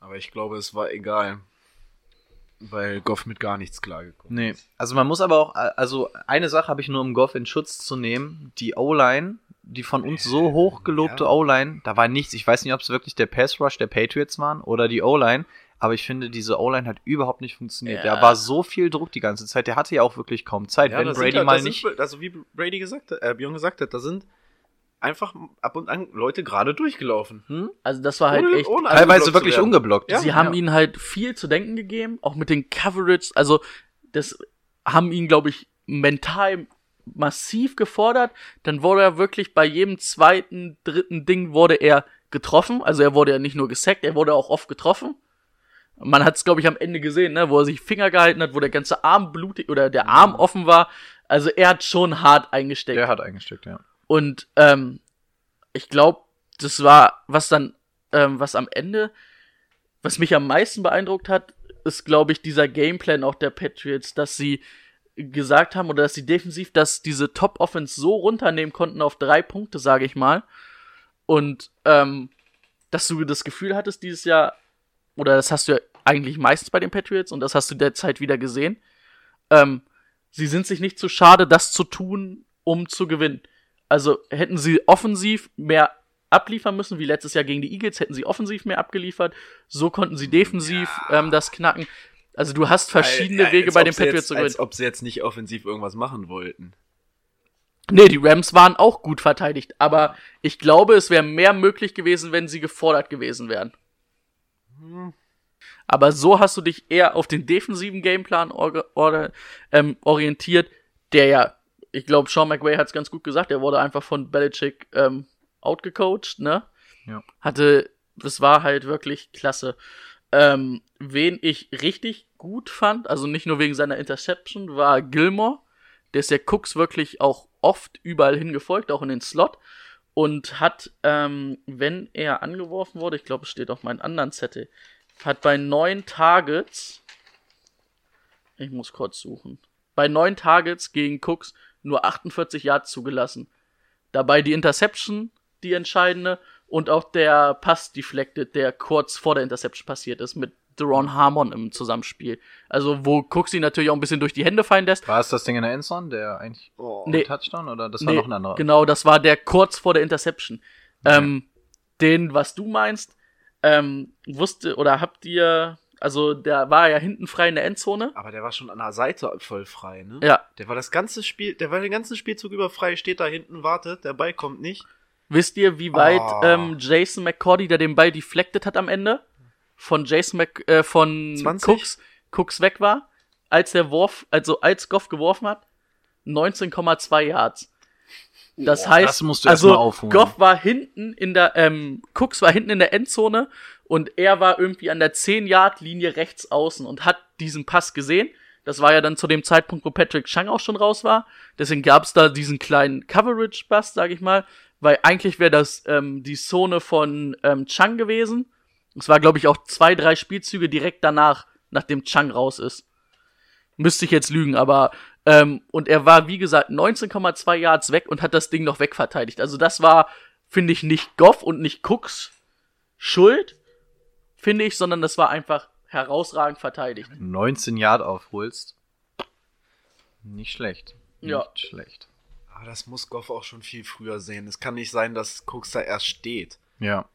Aber ich glaube, es war egal. Weil Goff mit gar nichts klargekommen Nee, ist. also man muss aber auch, also eine Sache habe ich nur, um Goff in Schutz zu nehmen. Die O-Line, die von uns so hoch gelobte ja. O-Line, da war nichts. Ich weiß nicht, ob es wirklich der Pass-Rush der Patriots waren oder die O-Line, aber ich finde, diese O-Line hat überhaupt nicht funktioniert. Ja. Da war so viel Druck die ganze Zeit. Der hatte ja auch wirklich kaum Zeit. Wenn das Brady sind mal nicht. Sind, also wie Brady gesagt hat, äh, Björn gesagt hat, da sind einfach ab und an Leute gerade durchgelaufen. Hm? Also, das war halt Ohne- echt. ohne Teilweise wirklich ungeblockt. Ja. sie haben ihnen halt viel zu denken gegeben, auch mit den Coverage. Also, das haben ihn, glaube ich, mental massiv gefordert. Dann wurde er wirklich bei jedem zweiten, dritten Ding wurde er getroffen. Also er wurde ja nicht nur gesackt, er wurde auch oft getroffen. Man hat es, glaube ich, am Ende gesehen, ne, wo er sich Finger gehalten hat, wo der ganze Arm blutig oder der Arm offen war. Also er hat schon hart eingesteckt. Der hat eingesteckt, ja. Und ähm, ich glaube, das war, was dann, ähm, was am Ende, was mich am meisten beeindruckt hat, ist, glaube ich, dieser Gameplan auch der Patriots, dass sie gesagt haben oder dass sie defensiv dass diese Top-Offense so runternehmen konnten auf drei Punkte, sage ich mal. Und ähm, dass du das Gefühl hattest dieses Jahr, oder das hast du ja eigentlich meistens bei den Patriots und das hast du derzeit wieder gesehen, ähm, sie sind sich nicht zu schade, das zu tun, um zu gewinnen. Also hätten sie offensiv mehr abliefern müssen, wie letztes Jahr gegen die Eagles, hätten sie offensiv mehr abgeliefert. So konnten sie defensiv ähm, das knacken. Also du hast verschiedene Als- Wege als bei ob den Patriots zu gewinnen. Als ob sie jetzt nicht offensiv irgendwas machen wollten. Nee, die Rams waren auch gut verteidigt, aber ich glaube, es wäre mehr möglich gewesen, wenn sie gefordert gewesen wären. Aber so hast du dich eher auf den defensiven Gameplan or or ähm, orientiert, der ja, ich glaube, Sean McVay hat es ganz gut gesagt, er wurde einfach von Belichick ähm, outgecoacht, ne? Ja. Hatte, das war halt wirklich klasse. Ähm, wen ich richtig gut fand, also nicht nur wegen seiner Interception, war Gilmore. Der ist der Cooks wirklich auch oft überall hingefolgt, auch in den Slot. Und hat, ähm, wenn er angeworfen wurde, ich glaube, es steht auf meinem anderen Zettel, hat bei neun Targets, ich muss kurz suchen, bei neun Targets gegen Cooks nur 48 Yards zugelassen. Dabei die Interception, die entscheidende, und auch der Pass deflected, der kurz vor der Interception passiert ist, mit Deron Harmon im Zusammenspiel. Also, wo Cooks ihn natürlich auch ein bisschen durch die Hände fallen lässt. War es das Ding in der Endzone, der eigentlich Nee. Touchdown oder das war Nee, noch ein anderer? Genau, das war der kurz vor der Interception. Ähm, den, was du meinst, ähm, wusste oder habt ihr, also der war ja hinten frei in der Endzone. Aber der war schon an der Seite voll frei, ne? Ja. Der war das ganze Spiel, der war den ganzen Spielzug über frei, steht da hinten, wartet, der Ball kommt nicht. Wisst ihr, wie weit Oh. ähm, Jason McCordy, der den Ball deflected hat am Ende, von Jason Mc, äh, von 20? Cooks, Cooks weg war, als der Wurf, also als Goff geworfen hat? 19,2 Yards. Das heißt, das musst du erst also. Goff war hinten in der, ähm, Cooks war hinten in der Endzone und er war irgendwie an der 10-Yard-Linie rechts außen und hat diesen Pass gesehen. Das war ja dann zu dem Zeitpunkt, wo Patrick Chung auch schon raus war. Deswegen gab es da diesen kleinen Coverage-Bust, sag ich mal, weil eigentlich wäre das ähm, die Zone von ähm, Chung gewesen. Es war, glaube ich, auch zwei, drei Spielzüge direkt danach, nachdem Chung raus ist. Müsste ich jetzt lügen, aber ähm, und er war, wie gesagt, 19,2 Yards weg und hat das Ding noch wegverteidigt. Also das war, finde ich, nicht Goff und nicht Cooks Schuld, finde ich, sondern das war einfach herausragend verteidigt. 19 Yard aufholst. Nicht schlecht. Nicht Ja. schlecht. Aber das muss Goff auch schon viel früher sehen. Es kann nicht sein, dass Cooks da erst steht. Ja.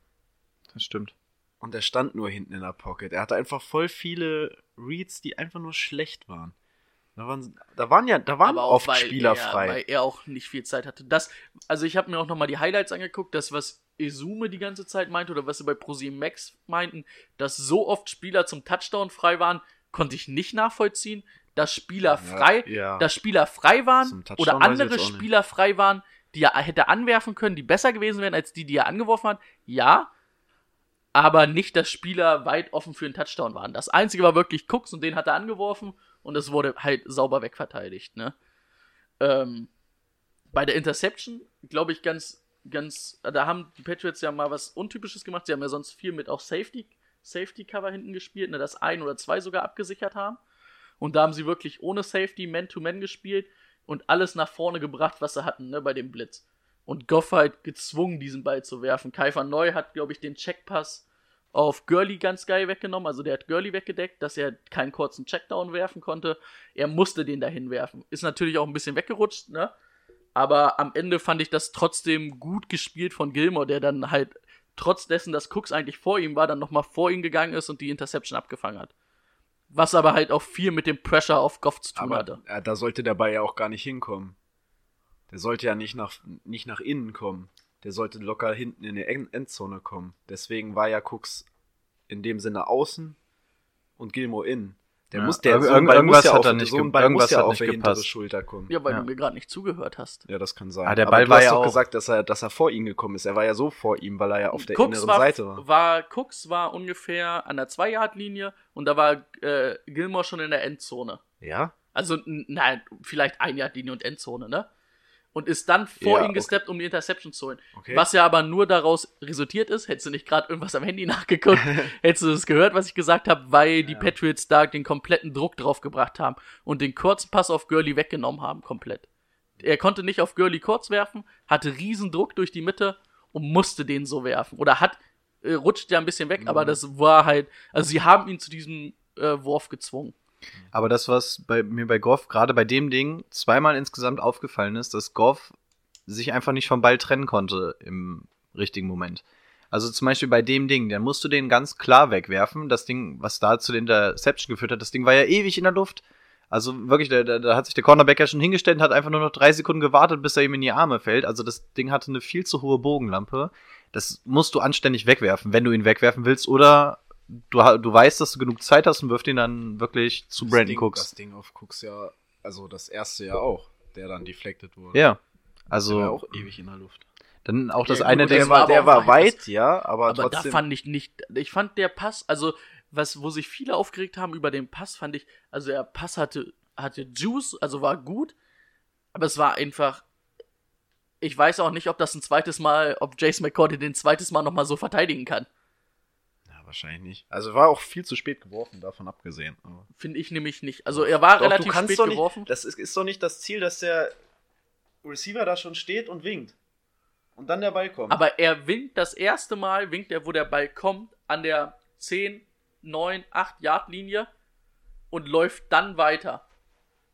Das stimmt. Und er stand nur hinten in der Pocket. Er hatte einfach voll viele Reads, die einfach nur schlecht waren. Da waren, da waren ja, da waren oft weil Spieler er, frei. Weil er auch nicht viel Zeit hatte. Das, also ich habe mir auch nochmal die Highlights angeguckt, das, was Izume die ganze Zeit meinte oder was sie bei ProSieben Max meinten, dass so oft Spieler zum Touchdown frei waren, konnte ich nicht nachvollziehen. dass Spieler frei, ja. dass Spieler frei waren oder andere auch. Spieler frei waren, die er hätte anwerfen können, die besser gewesen wären als die, die er angeworfen hat. Ja, aber nicht, dass Spieler weit offen für einen Touchdown waren. Das einzige war wirklich Cooks und den hat er angeworfen und es wurde halt sauber wegverteidigt, ne? Ähm, bei der Interception, glaube ich, ganz, ganz, da haben die Patriots ja mal was Untypisches gemacht. Sie haben ja sonst viel mit auch Safety, Safety Cover hinten gespielt, ne, dass ein oder zwei sogar abgesichert haben. Und da haben sie wirklich ohne Safety Man-to-Man gespielt und alles nach vorne gebracht, was sie hatten, ne, bei dem Blitz. Und Goff halt gezwungen, diesen Ball zu werfen. Kaifer Neu hat, glaube ich, den Checkpass auf Gurley ganz geil weggenommen. Also der hat Gurley weggedeckt, dass er keinen kurzen Checkdown werfen konnte. Er musste den dahin werfen. Ist natürlich auch ein bisschen weggerutscht, ne? Aber am Ende fand ich das trotzdem gut gespielt von Gilmore, der dann halt trotz dessen, dass Cooks eigentlich vor ihm war, dann nochmal vor ihm gegangen ist und die Interception abgefangen hat. Was aber halt auch viel mit dem Pressure auf Goff zu tun Aber hatte. äh, da sollte der Ball ja auch gar nicht hinkommen. Der sollte ja nicht nach, nicht nach innen kommen. Der sollte locker hinten in die End- Endzone kommen. Deswegen war ja Cooks in dem Sinne außen und Gilmore innen. Der Ja, muss der aber so Ball irgendwas muss ja hat auf, er nicht so Ball irgendwas muss ja hat auf nicht gepasst. Schulter kommen. Ja, weil Ja. du mir gerade nicht zugehört hast. Ja, das kann sein. Ah, der Aber Ball du war hast ja doch auch- gesagt, dass er, dass er vor ihm gekommen ist. Er war ja so vor ihm, weil er ja auf der Cooks inneren war, Seite war. war. Cooks war ungefähr an der 2-Yard-Linie und da war äh, Gilmore schon in der Endzone. Ja? Also, nein, vielleicht ein Yard Linie und Endzone, ne? Und ist dann vor Ja, ihn okay. gesteppt, um die Interception zu holen. Okay. Was ja aber nur daraus resultiert ist, hättest du nicht gerade irgendwas am Handy nachgeguckt, hättest du das gehört, was ich gesagt habe, weil die Patriots da den kompletten Druck drauf gebracht haben und den kurzen Pass auf Gurley weggenommen haben, komplett. Er konnte nicht auf Gurley kurz werfen, hatte riesen Druck durch die Mitte und musste den so werfen. Oder hat, äh, rutscht ja ein bisschen weg, Mhm. aber das war halt, also sie haben ihn zu diesem äh, Wurf gezwungen. Aber das, was bei mir bei Goff gerade bei dem Ding zweimal insgesamt aufgefallen ist, dass Goff sich einfach nicht vom Ball trennen konnte im richtigen Moment. Also zum Beispiel bei dem Ding, dann musst du den ganz klar wegwerfen. Das Ding, was da zu der Interception geführt hat, das Ding war ja ewig in der Luft. Also wirklich, da, da, da hat sich der Cornerback ja schon hingestellt und hat einfach nur noch drei Sekunden gewartet, bis er ihm in die Arme fällt. Also das Ding hatte eine viel zu hohe Bogenlampe. Das musst du anständig wegwerfen, wenn du ihn wegwerfen willst. Oder du, du weißt, dass du genug Zeit hast und wirf den dann wirklich zu Das Brandon Ding, Cooks. Das Ding auf Cooks ja, also das erste ja auch, der dann deflected wurde. Ja. Der war Also auch ewig in der Luft. dann auch das Ja, eine gut, Ding. der war- der aber war weit, weit. ja, aber, Aber trotzdem. da fand ich nicht, ich fand der Pass, also was, wo sich viele aufgeregt haben über den Pass, fand ich, also der Pass hatte, hatte Juice, also war gut, aber es war einfach, ich weiß auch nicht, ob das ein zweites Mal, ob Jace McCordy den zweites Mal nochmal so verteidigen kann. Wahrscheinlich nicht. Also war auch viel zu spät geworfen, davon abgesehen. Finde ich nämlich nicht. Also er war Doch, relativ spät doch geworfen. Nicht, das ist, ist doch nicht das Ziel, dass der Receiver da schon steht und winkt. Und dann der Ball kommt. Aber er winkt das erste Mal, winkt er, wo der Ball kommt, an der 10, 9, 8 Yard Linie und läuft dann weiter.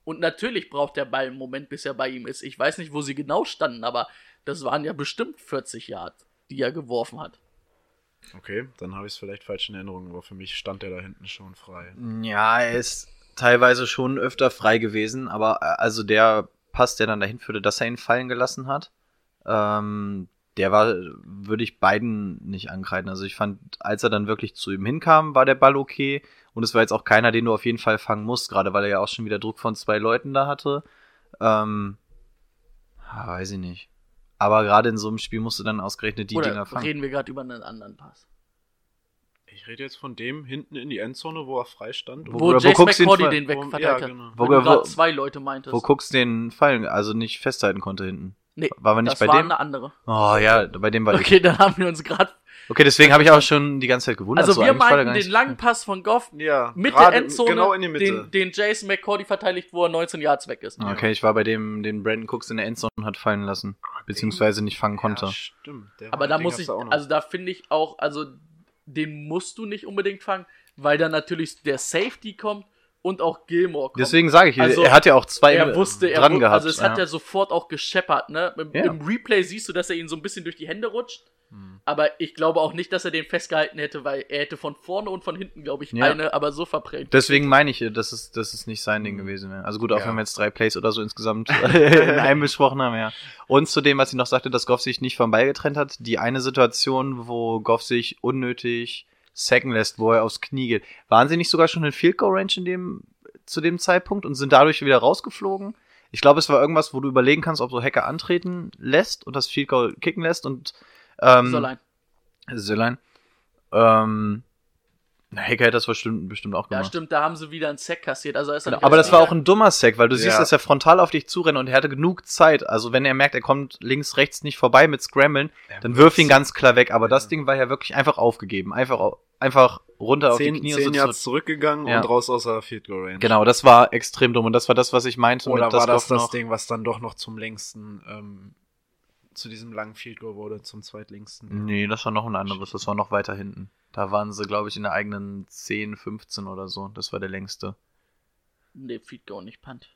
Und natürlich braucht der Ball einen Moment, bis er bei ihm ist. Ich weiß nicht, wo sie genau standen, aber das waren ja bestimmt 40 Yard, die er geworfen hat. Okay, dann habe ich es vielleicht falsch in Erinnerung, aber für mich stand der da hinten schon frei. Ja, er ist teilweise schon öfter frei gewesen, aber äh, also der Pass, der dann dahin führte, dass er ihn fallen gelassen hat, ähm, der war, würde ich beiden nicht ankreiden. Also ich fand, als er dann wirklich zu ihm hinkam, war der Ball okay. Und es war jetzt auch keiner, den du auf jeden Fall fangen musst, gerade weil er ja auch schon wieder Druck von zwei Leuten da hatte. Ähm, ah, weiß ich nicht. Aber gerade in so einem Spiel musst du dann ausgerechnet die Oder Dinger fangen. reden wir gerade über einen anderen Pass? Ich rede jetzt von dem hinten in die Endzone, wo er frei stand. Wo- Wo, wo Jace McCordy den wo- wegverteilt ja, hat. genau. Wo- du wo- gerade zwei Leute meintest. Wo guckst den fallen, also nicht festhalten konnte hinten. nee, War wir nicht das bei war dem? eine andere. Oh ja, bei dem war ich. Okay, dann haben wir uns gerade. Okay, deswegen habe ich auch schon die ganze Zeit gewundert. Also so wir meinten den nicht- langen Pass von Goff ja, mit gerade- der Endzone, Genau in die Mitte. Den, den Jason McCordy verteidigt, wo er 19 Yards weg ist. Okay, ich war bei dem, den Brandon Cooks in der Endzone hat fallen lassen. Beziehungsweise nicht fangen konnte. Ja, stimmt. Der Aber da muss ich, also da finde ich auch, also den musst du nicht unbedingt fangen, weil dann natürlich der Safety kommt und auch Gilmore kommt. Deswegen sage ich, Also, er hat ja auch zwei er wusste, er dran gehabt. also es hat ja sofort auch gescheppert, ne? Im, Ja. Im Replay siehst du, dass er ihn so ein bisschen durch die Hände rutscht. Hm. Aber ich glaube auch nicht, dass er den festgehalten hätte, weil er hätte von vorne und von hinten, glaube ich, Ja. eine, aber so verprellt. Deswegen meine ich, dass es, dass es nicht sein Ding gewesen wäre. Also gut, auch Ja. wenn wir jetzt drei Plays oder so insgesamt in einem besprochen haben, ja. Und zu dem, was ich noch sagte, dass Goff sich nicht vom Ball getrennt hat, die eine Situation, wo Goff sich unnötig sacken lässt, wo er aufs Knie geht. Waren sie nicht sogar schon in Field Goal Range in dem zu dem Zeitpunkt und sind dadurch wieder rausgeflogen. Ich glaube, es war irgendwas, wo du überlegen kannst, ob du Hacker antreten lässt und das Field Goal kicken lässt und ähm, Soll ein. Sölein. Ähm, na, Hacker hätte das bestimmt, bestimmt auch Ja, gemacht. stimmt, da haben sie wieder einen Sack kassiert. Also ist Genau, nicht aber das war auch ein dummer Sack, weil du siehst, Ja. dass er frontal auf dich zurennt und er hatte genug Zeit. Also wenn er merkt, er kommt links, rechts nicht vorbei mit Scramblen, dann wirf ihn ganz klar weg. Aber das Ding war ja wirklich einfach aufgegeben. Einfach, einfach runter auf Zehn, die Knie zehn und so zu- zurückgegangen Ja. und raus außer Field Goal Range. Genau, das war extrem dumm und das war das, was ich meinte. Oder mit, war das das Ding, was dann doch noch zum längsten, ähm, zu diesem langen Field Goal wurde, zum zweitlängsten? Nee, das war noch ein anderes. Das war noch weiter hinten. Da waren sie, glaube ich, in der eigenen 10, 15 oder so. Das war der längste. Nee, Feed Goal, nicht Punt.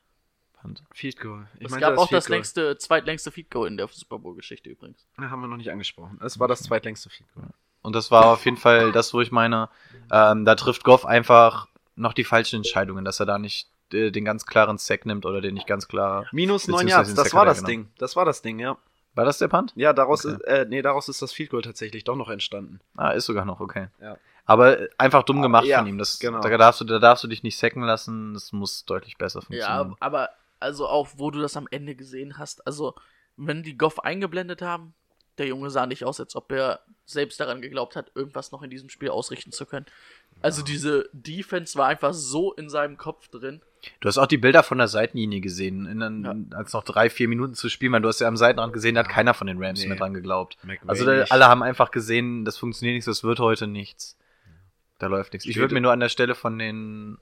Punt. Field Goal. Ich es meinte gab auch Field das Goal. längste, zweitlängste Feed Goal in der Super Bowl-Geschichte übrigens. Ja, haben wir noch nicht angesprochen. Es war das zweitlängste Field Goal. Und das war auf jeden Fall das, wo ich meine, ähm, da trifft Goff einfach noch die falschen Entscheidungen, dass er da nicht äh, den ganz klaren Sack nimmt oder den nicht ganz klar. Minus neun Beziehungsweise Yards, den das war das genommen. Ding. Das war das Ding, ja. War das der Punt? Ja, daraus Okay. ist, äh, nee, daraus ist das Field Goal tatsächlich doch noch entstanden. Ah, ist sogar noch, okay. Ja. Aber äh, einfach dumm gemacht ja, von ihm. Das, genau. da, darfst du, da darfst du dich nicht sacken lassen. Das muss deutlich besser Ja, funktionieren. aber also auch, wo du das am Ende gesehen hast, also wenn die Goff eingeblendet haben, der Junge sah nicht aus, als ob er selbst daran geglaubt hat, irgendwas noch in diesem Spiel ausrichten zu können. Also diese Defense war einfach so in seinem Kopf drin. Du hast auch die Bilder von der Seitenlinie gesehen, in, in, als noch drei, vier Minuten zu spielen, weil du hast ja am Seitenrand gesehen, da hat keiner von den Rams Nee. mehr dran geglaubt. McVay Also da, alle haben einfach gesehen, das funktioniert nicht, das wird heute nichts. Da läuft nichts. Ich würde mir nur an der Stelle von den,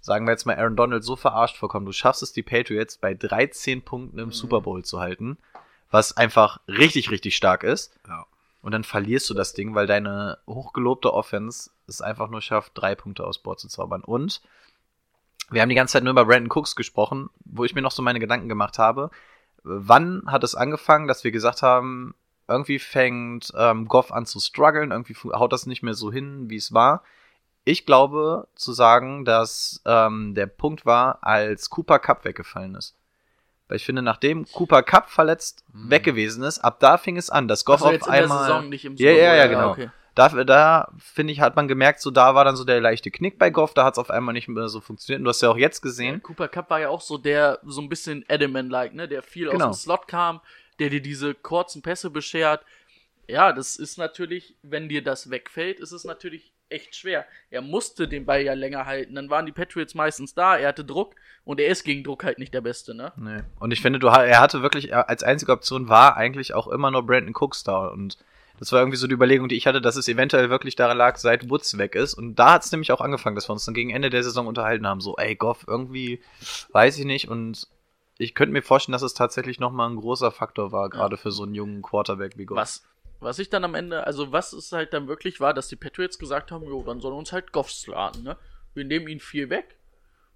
sagen wir jetzt mal, Aaron Donald so verarscht vorkommen. Du schaffst es, die Patriots bei 13 Punkten Mhm. im Super Bowl zu halten, was einfach richtig, richtig stark ist. Ja. Und dann verlierst du das Ding, weil deine hochgelobte Offense es einfach nur schafft, drei Punkte aus Board zu zaubern. Und wir haben die ganze Zeit nur über Brandon Cooks gesprochen, wo ich mir noch so meine Gedanken gemacht habe. Wann hat es angefangen, dass wir gesagt haben, irgendwie fängt ähm, Goff an zu strugglen, irgendwie haut das nicht mehr so hin, wie es war. Ich glaube zu sagen, dass ähm, der Punkt war, als Cooper Cup weggefallen ist. Weil ich finde, nachdem Cooper Cup verletzt weg gewesen ist, ab da fing es an, dass Goff Also auf einmal. Ja, ja, ja, genau. okay. Da, da finde ich, hat man gemerkt, so da war dann so der leichte Knick bei Goff, da hat es auf einmal nicht mehr so funktioniert. Und du hast ja auch jetzt Ja, gesehen. Cooper Cup war ja auch so der, so ein bisschen Edelman-like, ne? Der viel Genau. aus dem Slot kam, der dir diese kurzen Pässe beschert. Ja, das ist natürlich, wenn dir das wegfällt, ist es natürlich echt schwer. Er musste den Ball ja länger halten. Dann waren die Patriots meistens da, er hatte Druck und er ist gegen Druck halt nicht der Beste, ne? Nee. Und ich finde, du, er hatte wirklich, als einzige Option war eigentlich auch immer nur Brandon Cooks da. Und das war irgendwie so die Überlegung, die ich hatte, dass es eventuell wirklich daran lag, seit Woods weg ist. Und da hat es nämlich auch angefangen, dass wir uns dann gegen Ende der Saison unterhalten haben. So, ey, Goff, irgendwie, weiß ich nicht. Und ich könnte mir vorstellen, dass es tatsächlich nochmal ein großer Faktor war, gerade für so einen jungen Quarterback wie Goff. Was, was ich dann am Ende, also was es halt dann wirklich war, dass die Patriots gesagt haben, jo, dann soll uns halt Goff slaten, ne? Wir nehmen ihn viel weg,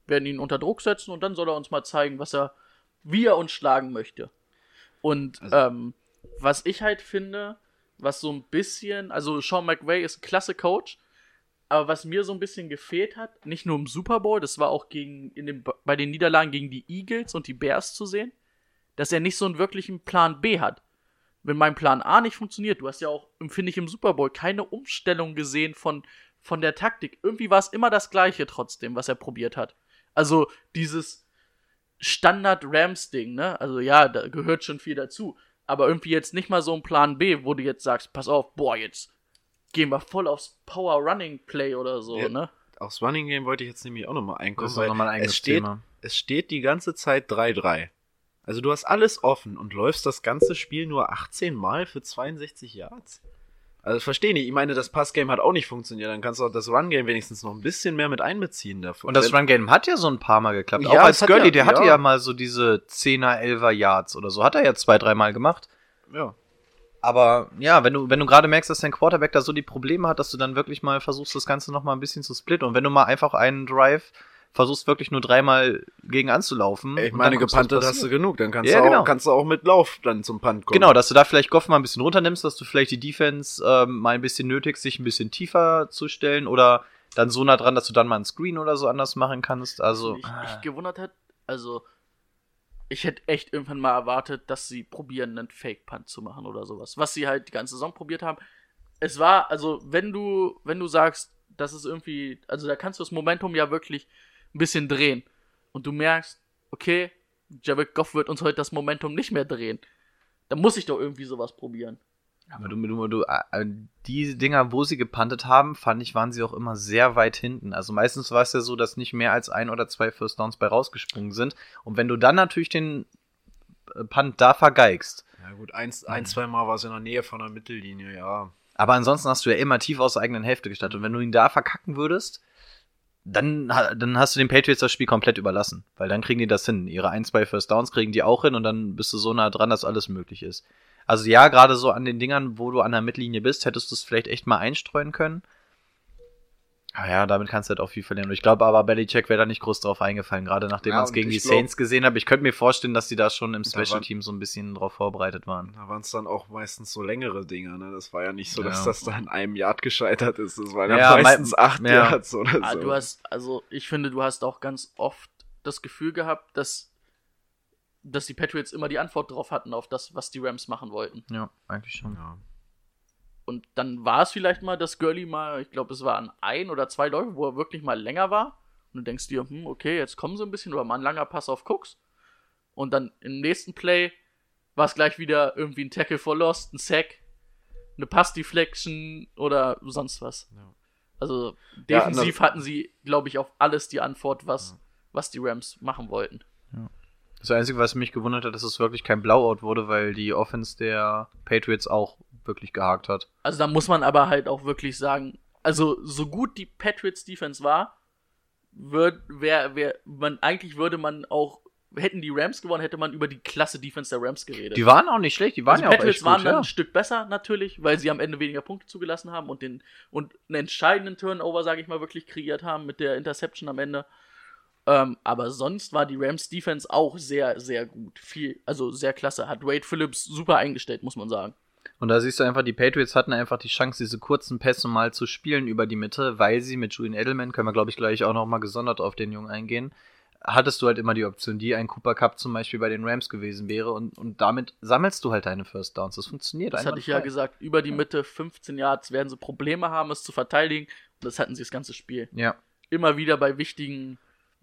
werden ihn unter Druck setzen und dann soll er uns mal zeigen, was er, wie er uns schlagen möchte. Und ähm, was ich halt finde, was so ein bisschen, also Sean McVay ist ein klasse Coach, aber was mir so ein bisschen gefehlt hat, nicht nur im Super Bowl, das war auch gegen, in dem, bei den Niederlagen gegen die Eagles und die Bears zu sehen, dass er nicht so einen wirklichen Plan B hat wenn mein Plan A nicht funktioniert, du hast ja auch, finde ich, im Super Bowl keine Umstellung gesehen von, von der Taktik. Irgendwie war es immer das Gleiche trotzdem, was er probiert hat. Also dieses Standard-Rams-Ding, ne? Also ja, da gehört schon viel dazu. Aber irgendwie jetzt nicht mal so ein Plan B, wo du jetzt sagst, pass auf, boah, jetzt gehen wir voll aufs Power-Running-Play oder so, Ja. ne? Aufs Running Game wollte ich jetzt nämlich auch nochmal einkommen, Das ist auch weil noch mal ein es steht, Thema. es steht die ganze Zeit 3-3. Also du hast alles offen und läufst das ganze Spiel nur 18 Mal für 62 Yards. Also verstehe nicht. Ich meine, das Passgame hat auch nicht funktioniert. Dann kannst du auch das Run-Game wenigstens noch ein bisschen mehr mit einbeziehen dafür. Und das Run-Game hat ja so ein paar Mal geklappt. Ja, auch als Gurley, ja- der hatte ja. ja mal so diese 10er, 11er Yards oder so. Hat er ja zwei, dreimal gemacht. Ja. Aber ja, wenn du, wenn du gerade merkst, dass dein Quarterback da so die Probleme hat, dass du dann wirklich mal versuchst, das Ganze noch mal ein bisschen zu splitten. Und wenn du mal einfach einen Drive versuchst, wirklich nur dreimal gegen anzulaufen. Ich meine, gepantet hast du genug. Dann kannst, Ja, du auch, genau. kannst du auch mit Lauf dann zum Punt kommen. Genau, dass du da vielleicht Goff mal ein bisschen runternimmst, dass du vielleicht die Defense ähm, mal ein bisschen nötigst, sich ein bisschen tiefer zu stellen oder dann so nah dran, dass du dann mal einen Screen oder so anders machen kannst. Also, ich, ich gewundert hat, also ich hätte echt irgendwann mal erwartet, dass sie probieren, einen Fake-Punt zu machen oder sowas. Was sie halt die ganze Saison probiert haben. Es war, also, wenn du, wenn du sagst, das ist irgendwie, also da kannst du das Momentum ja wirklich ein bisschen drehen. und du merkst, okay, Jared Goff wird uns heute das Momentum nicht mehr drehen. Dann muss ich doch irgendwie sowas probieren. Aber du, du, du, äh, die Dinger, wo sie gepantet haben, fand ich, waren sie auch immer sehr weit hinten. Also meistens war es ja so, dass nicht mehr als ein oder zwei First Downs bei rausgesprungen sind. Und wenn du dann natürlich den äh, Punt da vergeigst, Ja gut, ein, ein zwei Mal war es in der Nähe von der Mittellinie, ja. aber ansonsten hast du ja immer tief aus der eigenen Hälfte gestartet. Und wenn du ihn da verkacken würdest, dann, dann hast du den Patriots das Spiel komplett überlassen. Weil dann kriegen die das hin. Ihre ein, zwei First Downs kriegen die auch hin und dann bist du so nah dran, dass alles möglich ist. Also ja, gerade so an den Dingern, wo du an der Mittellinie bist, hättest du es vielleicht echt mal einstreuen können. Aber ja, damit kannst du halt auch viel verlieren. Ich glaube aber, Belichick wäre da nicht groß drauf eingefallen, gerade nachdem Ja, man es gegen die glaub- Saints gesehen hat. Ich könnte mir vorstellen, dass die da schon im Special Team so ein bisschen drauf vorbereitet waren. Da waren es dann auch meistens so längere Dinger, ne? Das war ja nicht so, dass Ja. das da in einem Yard gescheitert ist. Das waren ja, Ja, meistens mei- acht ja. Yards oder so. Ah, du hast, also ich finde, du hast auch ganz oft das Gefühl gehabt, dass, dass die Patriots immer die Antwort drauf hatten auf das, was die Rams machen wollten. Ja, eigentlich schon. ja. Und dann war es vielleicht mal, dass Gurley mal, ich glaube, es waren ein oder zwei Läufe, wo er wirklich mal länger war. Und du denkst dir, hm, okay, jetzt kommen sie ein bisschen, oder mal ein langer Pass auf Cooks. Und dann im nächsten Play war es gleich wieder irgendwie ein Tackle for Lost, ein Sack, eine Pass-Deflection oder sonst was. Ja. Also Ja, defensiv hatten sie, glaube ich, auf alles die Antwort, was, was die Rams machen wollten. Das Einzige, was mich gewundert hat, dass es wirklich kein Blowout wurde, weil die Offense der Patriots auch wirklich gehakt hat. Also da muss man aber halt auch wirklich sagen, also so gut die Patriots Defense war, wird, wär, wär, man, eigentlich würde man auch, hätten die Rams gewonnen, hätte man über die klasse Defense der Rams geredet. Die waren auch nicht schlecht, die waren also ja auch Patriots echt waren gut, dann ja. ein Stück besser natürlich, weil sie am Ende weniger Punkte zugelassen haben und den und einen entscheidenden Turnover, sage ich mal, wirklich kreiert haben mit der Interception am Ende. Ähm, aber sonst war die Rams Defense auch sehr, sehr gut. Viel, also sehr klasse. Hat Wade Phillips super eingestellt, muss man sagen. Und da siehst du einfach, die Patriots hatten einfach die Chance, diese kurzen Pässe mal zu spielen über die Mitte, weil sie mit Julian Edelman, können wir glaube ich gleich auch nochmal gesondert auf den Jungen eingehen, hattest du halt immer die Option, die ein Cooper Cup zum Beispiel bei den Rams gewesen wäre und, und damit sammelst du halt deine First Downs. Das funktioniert Das hatte ich ja einwandfrei. gesagt. Über die Mitte 15 Yards werden sie Probleme haben, es zu verteidigen. Und das hatten sie das ganze Spiel. Ja. Immer wieder bei wichtigen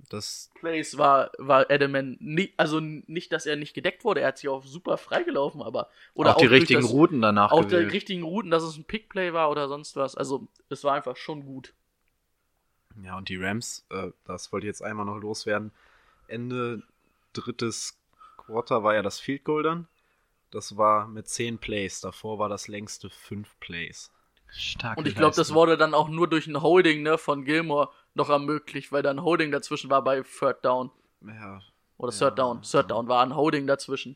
Das, Plays war, war Edelman nie, also nicht, dass er nicht gedeckt wurde. Er hat sich auch super freigelaufen, aber oder auch die durch richtigen das, Routen danach Auch die richtigen Routen, dass es ein Pickplay war oder sonst was. Also es war einfach schon gut. ja, und die Rams, äh, das wollte ich jetzt einmal noch loswerden. Ende drittes Quarter war ja das Field Goal dann. Das war mit 10 Plays. Davor war das längste 5 Plays. Starke Und ich glaube, das wurde dann auch nur durch ein Holding ne, von Gilmore noch ermöglicht, weil da ein Holding dazwischen war bei Third Down. Ja, Oder Ja, Third Down. Third Down war ein Holding dazwischen.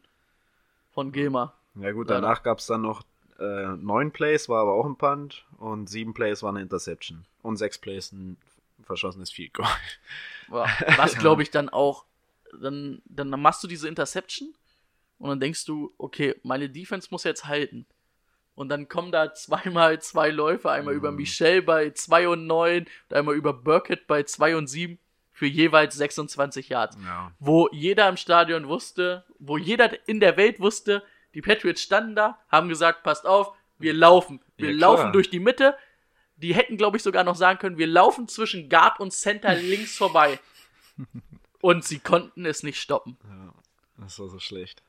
Von Gilmer. ja gut, Leider. danach gab es dann noch äh, 9 Plays, war aber auch ein Punt. Und 7 Plays war eine Interception. Und 6 Plays ein verschossenes Field Goal. Was glaube ich dann auch, dann, dann machst du diese Interception und dann denkst du, okay, meine Defense muss jetzt halten. Und dann kommen da zweimal zwei Läufe, einmal über Michel bei 2 und 9 und einmal über Burkett bei 2 und 7 für jeweils 26 Yards. Ja. Wo jeder im Stadion wusste, wo jeder in der Welt wusste, die Patriots standen da, haben gesagt, passt auf, wir laufen. Wir Ja, laufen durch die Mitte. Die hätten, glaube ich, sogar noch sagen können, wir laufen zwischen Guard und Center links vorbei. Und sie konnten es nicht stoppen. ja, das war so schlecht.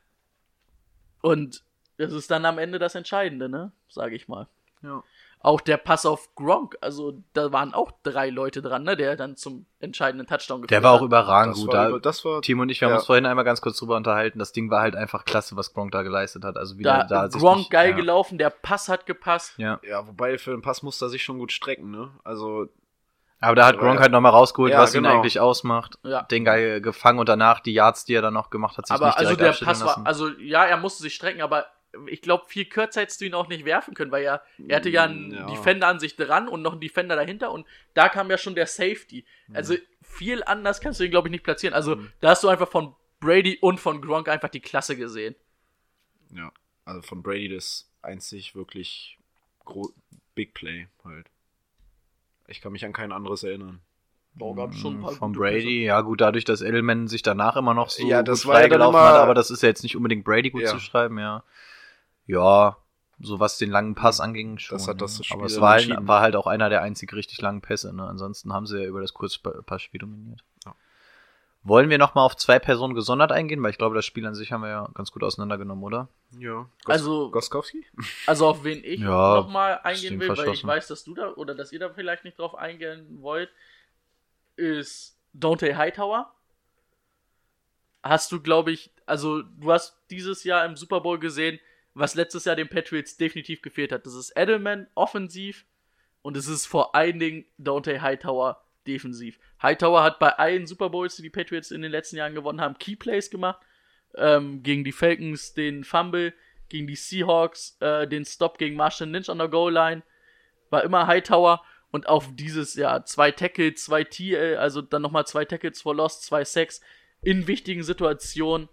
Und das ist dann am Ende das Entscheidende, ne? Sage ich mal. Ja. Auch der Pass auf Gronk, also da waren auch drei Leute dran, ne? Der dann zum entscheidenden Touchdown geführt Der war auch überragend Das gut. war, Da, das war Timo und ich, wir haben ja. uns vorhin einmal ganz kurz drüber unterhalten. Das Ding war halt einfach klasse, was Gronk da geleistet hat. Also Da, wieder da, sich Gronk nicht- geil ja. gelaufen, der Pass hat gepasst. Ja. Ja, wobei für den Pass musste er sich schon gut strecken, ne? Also, Aber da hat Aber Gronk ja. halt nochmal rausgeholt, Ja, was ihn genau. eigentlich ausmacht. Ja. Den geil gefangen und danach die Yards, die er dann noch gemacht hat, sich aber nicht also der Pass war, lassen. also ja, er musste sich strecken, aber ich glaube, viel kürzer hättest du ihn auch nicht werfen können, weil er, er hatte ja einen Mm, Ja. Defender an sich dran und noch einen Defender dahinter und da kam ja schon der Safety. Mhm. Also viel anders kannst du ihn, glaube ich, nicht platzieren. Also da hast du einfach von Brady und von Gronk einfach die Klasse gesehen. ja. Also von Brady das einzig wirklich gro Big Play halt. Ich kann mich an kein anderes erinnern. Boah, gab schon ein paar Mhm, Von Brady, ja gut, dadurch, dass Edelman sich danach immer noch so Ja, das gut war ja hat, aber das ist ja jetzt nicht unbedingt Brady gut Ja. zu schreiben, ja. Ja, so was den langen Pass anging schon. Das hat das ja. Spiel aber es war halt, war halt auch einer der einzig richtig langen Pässe, ne? Ansonsten haben sie ja über das Kurzpassspiel dominiert. Wollen wir nochmal auf zwei Personen gesondert eingehen? Weil ich glaube, das Spiel an sich haben wir ja ganz gut auseinandergenommen, oder? Ja. Also- Goskowski? Also auf wen ich Ja, nochmal eingehen will, weil ich weiß, dass du da oder dass ihr da vielleicht nicht drauf eingehen wollt, ist Dante Hightower. Hast du, glaube ich, also du hast dieses Jahr im Super Bowl gesehen, was letztes Jahr den Patriots definitiv gefehlt hat. Das ist Edelman offensiv und es ist vor allen Dingen Dante Hightower defensiv. Hightower hat bei allen Super Bowls, die die Patriots in den letzten Jahren gewonnen haben, Keyplays gemacht. Ähm, gegen die Falcons den Fumble, gegen die Seahawks äh, den Stop gegen Marshall Lynch an der Goal Line. War immer Hightower und auf dieses Jahr zwei Tackles, zwei TL, also dann nochmal zwei Tackles for Lost, zwei Sacks in wichtigen Situationen.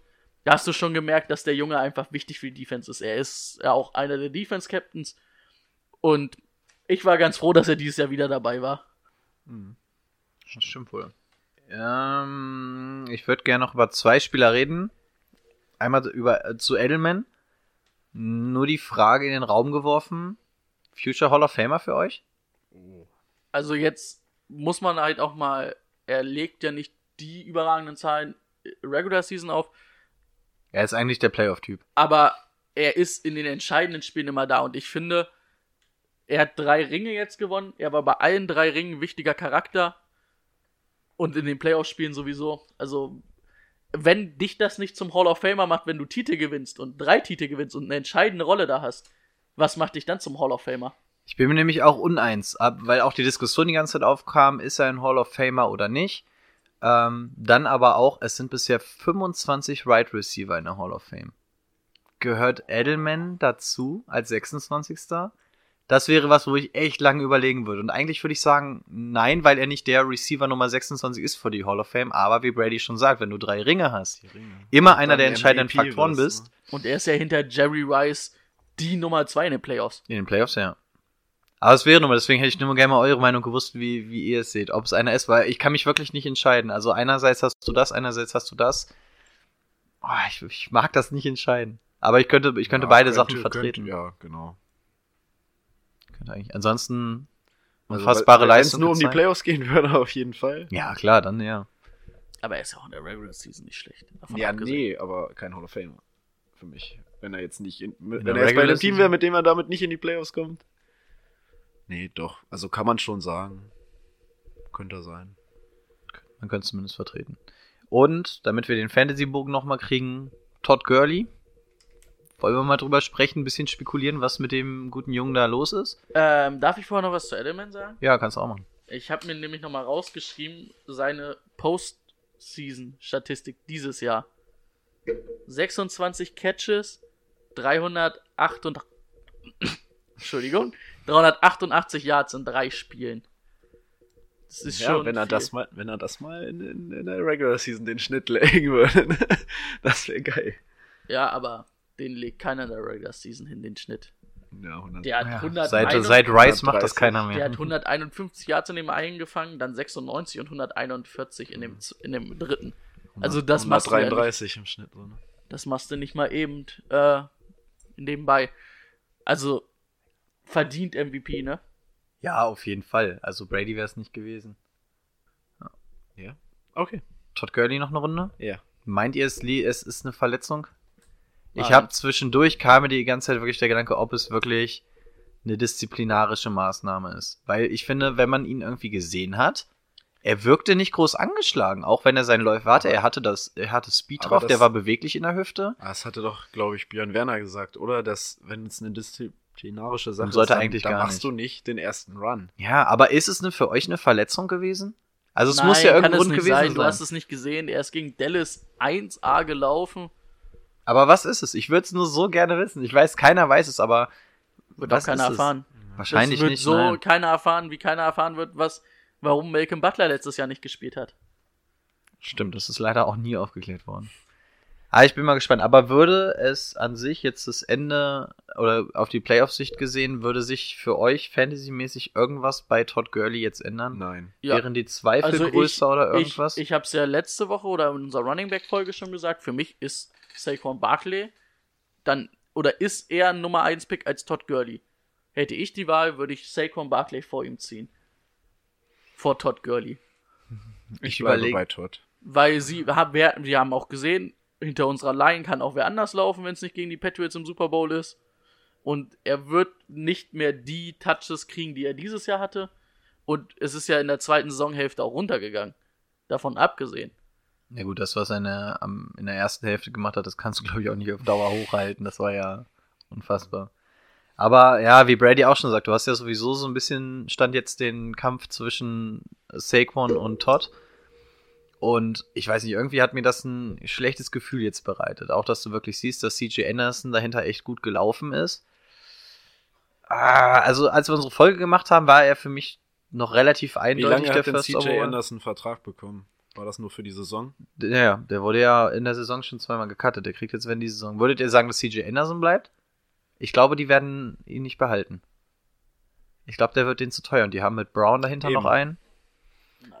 Da hast du schon gemerkt, dass der Junge einfach wichtig für die Defense ist. Er ist ja auch einer der Defense Captains und ich war ganz froh, dass er dieses Jahr wieder dabei war. Das stimmt wohl. Ähm, ich würde gerne noch über zwei Spieler reden. Einmal über äh, zu Edelman. Nur die Frage in den Raum geworfen. Future Hall of Famer für euch? Also jetzt muss man halt auch mal, er legt ja nicht die überragenden Zahlen äh, Regular Season auf, Er ist eigentlich der Playoff-Typ. aber er ist in den entscheidenden Spielen immer da und ich finde, er hat drei Ringe jetzt gewonnen, er war bei allen drei Ringen ein wichtiger Charakter und in den Playoff-Spielen sowieso. Also, wenn dich das nicht zum Hall of Famer macht, wenn du Titel gewinnst und drei Titel gewinnst und eine entscheidende Rolle da hast, was macht dich dann zum Hall of Famer? Ich bin mir nämlich auch uneins, weil auch die Diskussion die ganze Zeit aufkam, ist er ein Hall of Famer oder nicht. Ähm, dann aber auch, es sind bisher 25 Right Receiver in der Hall of Fame. Gehört Edelman dazu als 26. Das wäre was, wo ich echt lange überlegen würde. Und eigentlich würde ich sagen, nein, weil er nicht der Receiver Nummer 26 ist für die Hall of Fame. Aber wie Brady schon sagt, wenn du drei Ringe hast, immer einer der entscheidenden Faktoren bist. Und er ist ja hinter Jerry Rice die Nummer zwei in den Playoffs. In den Playoffs, ja. Aber es wäre nochmal, deswegen hätte ich nur gerne mal eure Meinung gewusst, wie, wie ihr es seht. Ob es einer ist, weil ich kann mich wirklich nicht entscheiden. Also einerseits hast du das, einerseits hast du das. Oh, ich, ich mag das nicht entscheiden. Aber ich könnte, ich könnte Ja, beide könnte- Sachen vertreten. Könnte, ja, genau. Könnte eigentlich. Ansonsten Also, unfassbare weil- Wenn es Leistung. nur um die. Playoffs gehen würde, auf jeden Fall. Ja, klar, dann ja. Aber er ist ja auch in der Regular Season nicht schlecht. Davon Ja, abgesehen. nee, aber kein Hall of Famer. Für mich. Wenn er jetzt nicht in, wenn der er jetzt bei einem Team wäre, mit dem er damit nicht in die Playoffs kommt. Nee, doch. Also kann man schon sagen. Könnte er sein. Man könnte es zumindest vertreten. Und, damit wir den Fantasy-Bogen nochmal kriegen, Todd Gurley. Wollen wir mal drüber sprechen, ein bisschen spekulieren, was mit dem guten Jungen da los ist? Ähm, darf ich vorher noch was zu Edelman sagen? Ja, kannst du auch machen. Ich habe mir nämlich nochmal rausgeschrieben, seine Postseason-Statistik dieses Jahr. 26 Catches, 388, Entschuldigung, 388 Yards in drei Spielen. Das ist Ja, schon wenn er viel. das mal, wenn er das mal in, in, in der Regular Season den Schnitt legen würde, ne? das wäre geil. Ja, aber den legt keiner in der Regular Season hin, den Schnitt. Ja, 100. Der hat, Ja, 101 seit, seit Rice macht das 130. keiner der mehr. hat 151 Yards in dem einen gefangen, dann 96 und 141 in dem, in dem dritten. Also das machst, du ja nicht, 133 im Schnitt. So, ne? das machst du nicht mal eben äh, nebenbei. Also verdient MVP, ne? Ja, auf jeden Fall. Also Brady wäre es nicht gewesen. Ja. Okay. Todd Gurley noch eine Runde? Ja. Meint ihr, es, li- es ist eine Verletzung? Ich Nein. habe zwischendurch kam mir die ganze Zeit wirklich der Gedanke, ob es wirklich eine disziplinarische Maßnahme ist. Weil ich finde, wenn man ihn irgendwie gesehen hat, er wirkte nicht groß angeschlagen, auch wenn er seinen Läufer hatte. Er hatte das, er hatte Speed drauf, das- der war beweglich in der Hüfte. Ah, Das hatte doch, glaube ich, Björn Werner gesagt, oder? Dass, wenn es eine disziplinarische Sache sollte ist, dann, eigentlich dann gar machst nicht. du nicht den ersten Run. Ja, aber ist es eine, für euch eine Verletzung gewesen? Also es Nein, muss ja irgendein Grund gewesen sein. sein. Du hast es nicht gesehen. Er ist gegen Dallas 1A gelaufen. Aber was ist es? Ich würde es nur so gerne wissen. Ich weiß, keiner weiß es, aber Wird Was auch keiner ist es? erfahren. wahrscheinlich das wird nicht. so nein. keiner erfahren, wie keiner erfahren wird, was, warum Malcolm Butler letztes Jahr nicht gespielt hat. Stimmt, das ist leider auch nie aufgeklärt worden. Aber ich bin mal gespannt. Aber würde es an sich jetzt das Ende oder auf die Playoff-Sicht gesehen, würde sich für euch fantasymäßig irgendwas bei Todd Gurley jetzt ändern? Nein. Ja. Wären die Zweifel Also ich- größer oder irgendwas? Ich, ich habe es ja letzte Woche oder in unserer Running Back Folge schon gesagt. Für mich ist Saquon Barkley dann oder ist er ein Nummer 1 Pick als Todd Gurley. Hätte ich die Wahl, würde ich Saquon Barkley vor ihm ziehen. Vor Todd Gurley. Ich, Ich bleibe überleg- bei Todd. weil sie haben, wir, wir haben auch gesehen, hinter unserer Line kann auch wer anders laufen, wenn es nicht gegen die Patriots im Super Bowl ist. Und er wird nicht mehr die Touches kriegen, die er dieses Jahr hatte. Und es ist ja in der zweiten Saisonhälfte auch runtergegangen. Davon abgesehen. Ja gut, das, was er in der, in der ersten Hälfte gemacht hat, das kannst du, glaube ich, auch nicht auf Dauer hochhalten. Das war ja unfassbar. Aber ja, wie Brady auch schon sagt, du hast ja sowieso so ein bisschen, stand jetzt den Kampf zwischen Saquon und Todd. Und ich weiß nicht, irgendwie hat mir das ein schlechtes Gefühl jetzt bereitet. Auch, dass du wirklich siehst, dass CJ Anderson dahinter echt gut gelaufen ist. Ah, also, als wir unsere Folge gemacht haben, war er für mich noch relativ Wie eindeutig lange der hat denn First CJ. Anderson einen Vertrag bekommen? War das nur für die Saison? Ja, ja, der wurde ja in der Saison schon zweimal gecuttet. Der kriegt jetzt, wenn die Saison. Würdet ihr sagen, dass CJ Anderson bleibt? Ich glaube, die werden ihn nicht behalten. Ich glaube, der wird den zu teuer. Und die haben mit Brown dahinter Eben. noch einen.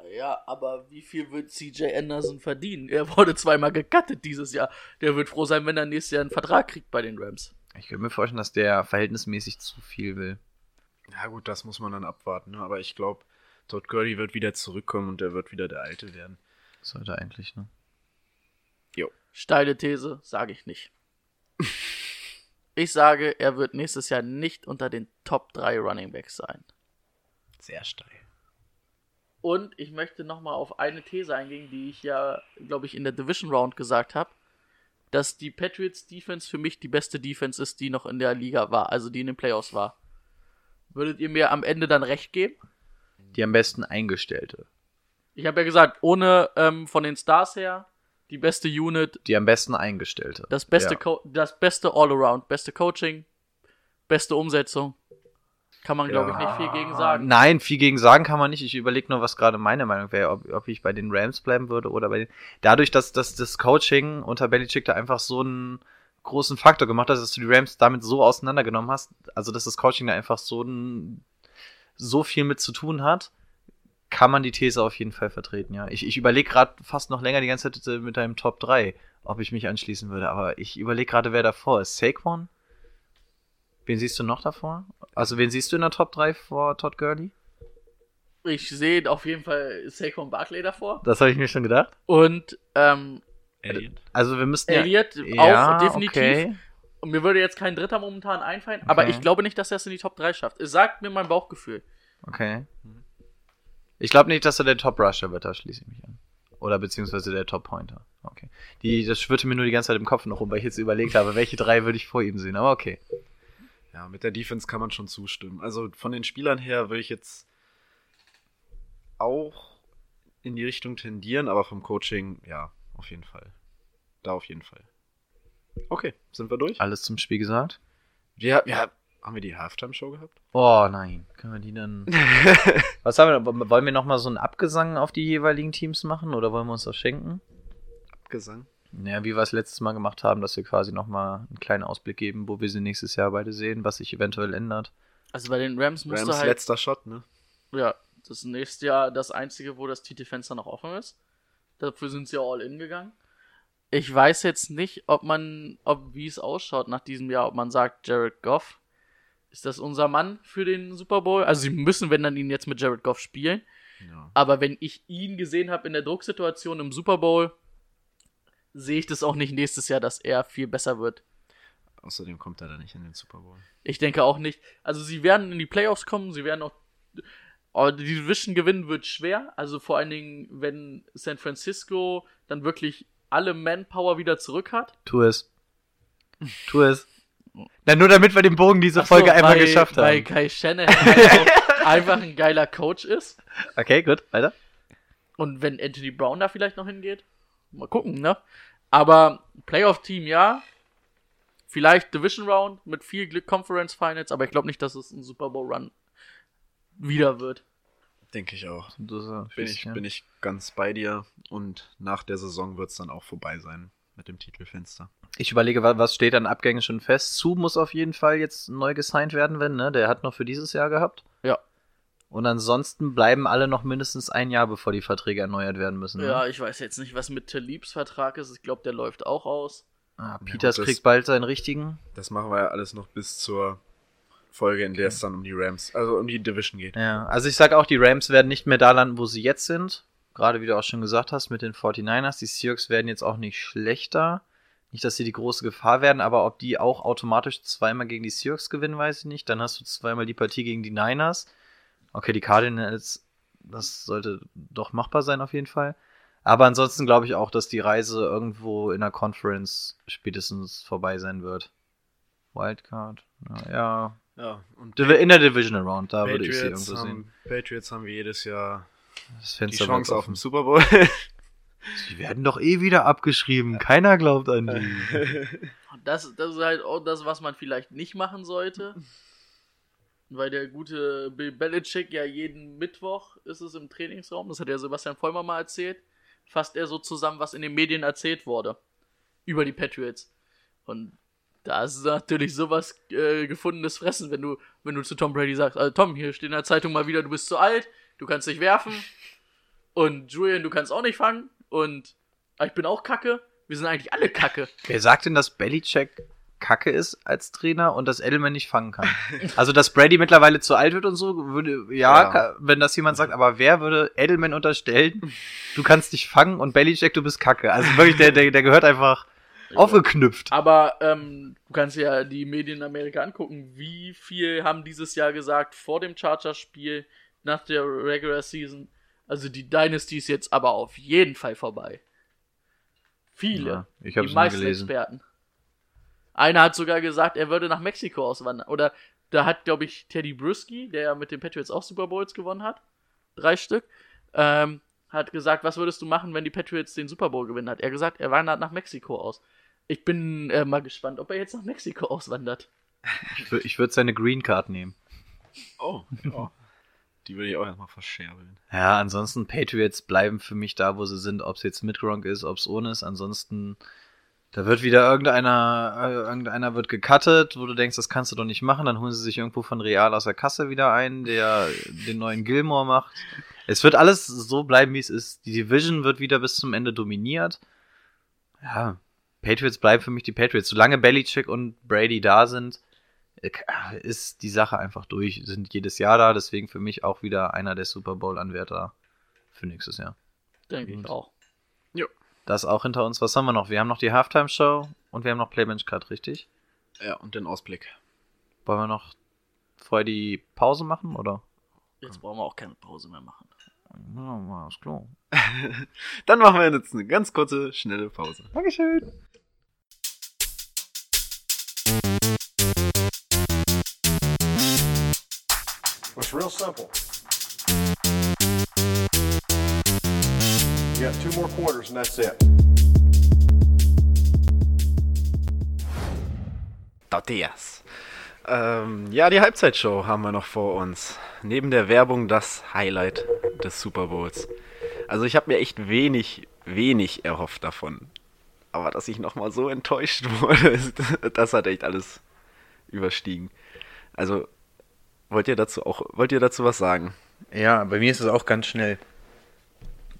Naja, aber wie viel wird CJ Anderson verdienen? Er wurde zweimal gecuttet dieses Jahr. Der wird froh sein, wenn er nächstes Jahr einen Vertrag kriegt bei den Rams. Ich könnte mir vorstellen, dass der verhältnismäßig zu viel will. Ja gut, das muss man dann abwarten. Ne? Aber ich glaube, Todd Gurley wird wieder zurückkommen und der wird wieder der Alte werden. Sollte eigentlich, ne? Steile These, sage ich nicht. Ich sage, er wird nächstes Jahr nicht unter den Top 3 Running Backs sein. Sehr steil. Und ich möchte nochmal auf eine These eingehen, die ich ja, glaube ich, in der Division Round gesagt habe, dass die Patriots Defense für mich die beste Defense ist, die noch in der Liga war, also die in den Playoffs war. Würdet ihr mir am Ende dann recht geben? Die am besten eingestellte. Ich habe ja gesagt, ohne ähm, von den Stars her die beste Unit, Die am besten eingestellte. das beste, Ja. Das beste All-Around, beste Coaching, beste Umsetzung. Kann man, glaube ich, nicht viel gegen sagen. Nein, viel gegen sagen kann man nicht. Ich überlege nur, was gerade meine Meinung wäre, ob, ob ich bei den Rams bleiben würde oder bei den. Dadurch, dass, dass das Coaching unter Belichick da einfach so einen großen Faktor gemacht hat, dass du die Rams damit so auseinandergenommen hast, also dass das Coaching da einfach so ein, so viel mit zu tun hat, kann man die These auf jeden Fall vertreten, ja. Ich, ich überlege gerade fast noch länger die ganze Zeit äh, mit deinem Top 3, ob ich mich anschließen würde, aber ich überlege gerade, wer davor ist. Saquon? Wen siehst du noch davor? Also, wen siehst du in der Top 3 vor Todd Gurley? Ich sehe auf jeden Fall Saquon Barkley davor. Das habe ich mir schon gedacht. Und ähm, Elliot? Also wir müssten Elliott ja, auch definitiv. Okay. Und mir würde jetzt kein Dritter momentan einfallen, aber Okay. ich glaube nicht, dass er es in die Top 3 schafft. Es sagt mir mein Bauchgefühl. okay. Ich glaube nicht, dass er der Top Rusher wird, da schließe ich mich an. Oder beziehungsweise der Top Pointer. Okay. Die, das schwirrte mir nur die ganze Zeit im Kopf noch rum, weil ich jetzt überlegt habe, welche drei würde ich vor ihm sehen. Aber okay. Ja, mit der Defense kann man schon zustimmen. Also von den Spielern her würde ich jetzt auch in die Richtung tendieren, aber vom Coaching, ja, auf jeden Fall. Da auf jeden Fall. Okay, sind wir durch? Alles zum Spiel gesagt? Wir, ja, haben wir die Halftime-Show gehabt? Oh nein. Können wir die dann. Was haben wir? Wollen wir nochmal so einen Abgesang auf die jeweiligen Teams machen oder wollen wir uns das schenken? Abgesang? Naja, wie wir es letztes Mal gemacht haben, dass wir quasi nochmal einen kleinen Ausblick geben, wo wir sie nächstes Jahr beide sehen, was sich eventuell ändert. Also bei den Rams musst Rams du halt. letzter Shot, ne? Ja, das ist nächstes Jahr das einzige, wo das Titelfenster noch offen ist. Dafür sind sie all in gegangen. Ich weiß jetzt nicht, ob man, ob wie es ausschaut nach diesem Jahr, ob man sagt, Jared Goff, ist das unser Mann für den Super Bowl? Also sie müssen, wenn dann ihn jetzt mit Jared Goff spielen. Ja. Aber wenn ich ihn gesehen habe in der Drucksituation im Super Bowl, sehe ich das auch nicht nächstes Jahr, dass er viel besser wird. Außerdem kommt er da nicht in den Super Bowl. Ich denke auch nicht. Also sie werden in die Playoffs kommen, sie werden auch. Aber die Division gewinnen wird schwer. Also vor allen Dingen, wenn San Francisco dann wirklich alle Manpower wieder zurück hat. Tu es. Tu es. Na, nur damit wir den Bogen diese Ach so, Folge einmal weil- geschafft haben. Weil Kai Shanahan halt einfach ein geiler Coach ist. Okay, gut, weiter. Und wenn Anthony Brown da vielleicht noch hingeht, mal gucken, ne? Aber Playoff-Team ja. Vielleicht Division Round mit viel Glück Conference Finals, aber ich glaube nicht, dass es ein Super Bowl Run wieder wird. Denke ich auch. Du, so, Bin ich, ja. bin ich ganz bei dir und nach der Saison wird es dann auch vorbei sein mit dem Titelfenster. Ich überlege, wa- was steht an Abgängen schon fest. Zu muss auf jeden Fall jetzt neu gesigned werden, wenn, ne? Der hat noch für dieses Jahr gehabt. Ja. Und ansonsten bleiben alle noch mindestens ein Jahr, bevor die Verträge erneuert werden müssen. Ne? Ja, ich weiß jetzt nicht, was mit Talibs Vertrag ist. Ich glaube, der läuft auch aus. Ah, Peters gut, das- kriegt bald seinen richtigen. Das machen wir ja alles noch bis zur Folge, in der es dann um die Rams, also um die Division geht. Ja, also ich sage auch, die Rams werden nicht mehr da landen, wo sie jetzt sind. gerade wie du auch schon gesagt hast, mit den 49ers. Die Seahawks werden jetzt auch nicht schlechter. Nicht, dass sie die große Gefahr werden, aber ob die auch automatisch zweimal gegen die Seahawks gewinnen, weiß ich nicht. Dann hast du zweimal die Partie gegen die Niners. Okay, die Cardinals, das sollte doch machbar sein auf jeden Fall. Aber ansonsten glaube ich auch, dass die Reise irgendwo in der Conference spätestens vorbei sein wird. Wildcard, ja. ja. Ja, und In der Division Round, da würde ich sie Patriots irgendwo sehen. haben, Patriots haben wie jedes Jahr Das die Fenster Chance auf den offen. Super Bowl. Die werden doch eh wieder abgeschrieben. Keiner glaubt an die. Das, das ist halt auch das, was man vielleicht nicht machen sollte. Weil der gute Bill Belichick ja jeden Mittwoch ist es im Trainingsraum, das hat ja Sebastian Vollmer mal erzählt, fasst er so zusammen, was in den Medien erzählt wurde. Über die Patriots. Und da ist natürlich sowas äh, gefundenes Fressen, wenn du, wenn du zu Tom Brady sagst, also Tom, hier steht in der Zeitung mal wieder, du bist zu alt, du kannst nicht werfen. Und Julian, du kannst auch nicht fangen. Und ah, ich bin auch kacke. Wir sind eigentlich alle kacke. Wer sagt denn, dass Belichick kacke ist als Trainer und dass Edelman nicht fangen kann? Also, dass Brady mittlerweile zu alt wird und so, würde, ja, Ja. wenn das jemand sagt, aber wer würde Edelman unterstellen, du kannst dich fangen und Belichick, du bist kacke? Also wirklich, der, der, der gehört einfach aufgeknüpft. Aber ähm, du kannst ja die Medien in Amerika angucken. Wie viel haben dieses Jahr gesagt vor dem Chargers-Spiel nach der Regular Season? Also die Dynasty ist jetzt aber auf jeden Fall vorbei. Viele. Ja, ich nie meisten gelesen. Experten. Einer hat sogar gesagt, er würde nach Mexiko auswandern. Oder da hat, glaube ich, Teddy Bruschi, der ja mit den Patriots auch Super Bowls gewonnen hat, drei Stück, ähm, hat gesagt, was würdest du machen, wenn die Patriots den Super Bowl gewinnen? Hat er gesagt, er wandert nach Mexiko aus. Ich bin äh, mal gespannt, ob er jetzt nach Mexiko auswandert. Ich würde seine Green Card nehmen. oh, ja. Die würde ich auch erstmal verscherbeln. Ja, ansonsten Patriots bleiben für mich da, wo sie sind, ob es jetzt mit Gronk ist, ob es ohne ist. Ansonsten, da wird wieder irgendeiner, äh, irgendeiner wird gecuttet, wo du denkst, das kannst du doch nicht machen. Dann holen sie sich irgendwo von Real aus der Kasse wieder ein, der den neuen Gilmore macht. Es wird alles so bleiben, wie es ist. Die Division wird wieder bis zum Ende dominiert. Ja, Patriots bleiben für mich die Patriots. Solange Belichick und Brady da sind, äh, ist die Sache einfach durch. Sind jedes Jahr da, deswegen für mich auch wieder einer der Super Bowl-Anwärter für nächstes Jahr. Denke ich auch. Das auch hinter uns. Was haben wir noch? Wir haben noch die Halftime-Show und wir haben noch Playbench Cut, richtig? Ja, und den Ausblick. Wollen wir noch vorher die Pause machen, oder? Jetzt brauchen wir auch keine Pause mehr machen. Ja, ist klar. Dann machen wir jetzt eine ganz kurze, schnelle Pause. Dankeschön. It's real simple. You got two more quarters and that's it. Tortillas. Ähm, ja, die Halbzeitshow haben wir noch vor uns. Neben der Werbung das Highlight des Super Bowls. Also ich habe mir echt wenig, wenig erhofft davon. Aber dass ich nochmal so enttäuscht wurde, ist- das hat echt alles überstiegen. Also, wollt ihr dazu auch, wollt ihr dazu was sagen? Ja, bei mir ist es auch ganz schnell.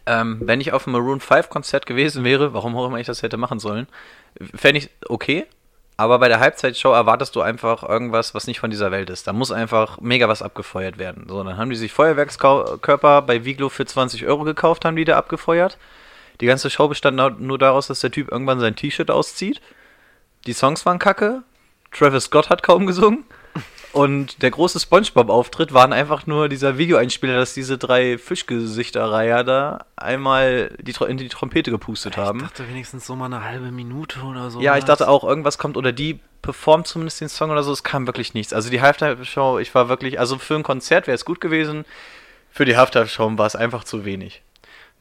Ähm, wenn ich auf einem Maroon 5 Konzert gewesen wäre, warum auch immer ich das hätte machen sollen, fände ich okay. Aber bei der Halbzeitshow erwartest du einfach irgendwas, was nicht von dieser Welt ist. Da muss einfach mega was abgefeuert werden. So, dann haben die sich Feuerwerkskörper bei Viglo für 20 Euro gekauft, haben die da abgefeuert. Die ganze Show bestand nur daraus, dass der Typ irgendwann sein T-Shirt auszieht. Die Songs waren kacke. Travis Scott hat kaum gesungen. Und der große Spongebob-Auftritt waren einfach nur dieser Videoeinspieler, dass diese drei Fischgesichterreiher da einmal die, in die Trompete gepustet haben. Ich dachte wenigstens so mal eine halbe Minute oder so. Ja, ich dachte auch, irgendwas kommt oder die performt zumindest den Song oder so. Es kam wirklich nichts. Also die Halftime-Show, ich war wirklich, also für ein Konzert wäre es gut gewesen. Für die Halftime-Show war es einfach zu wenig.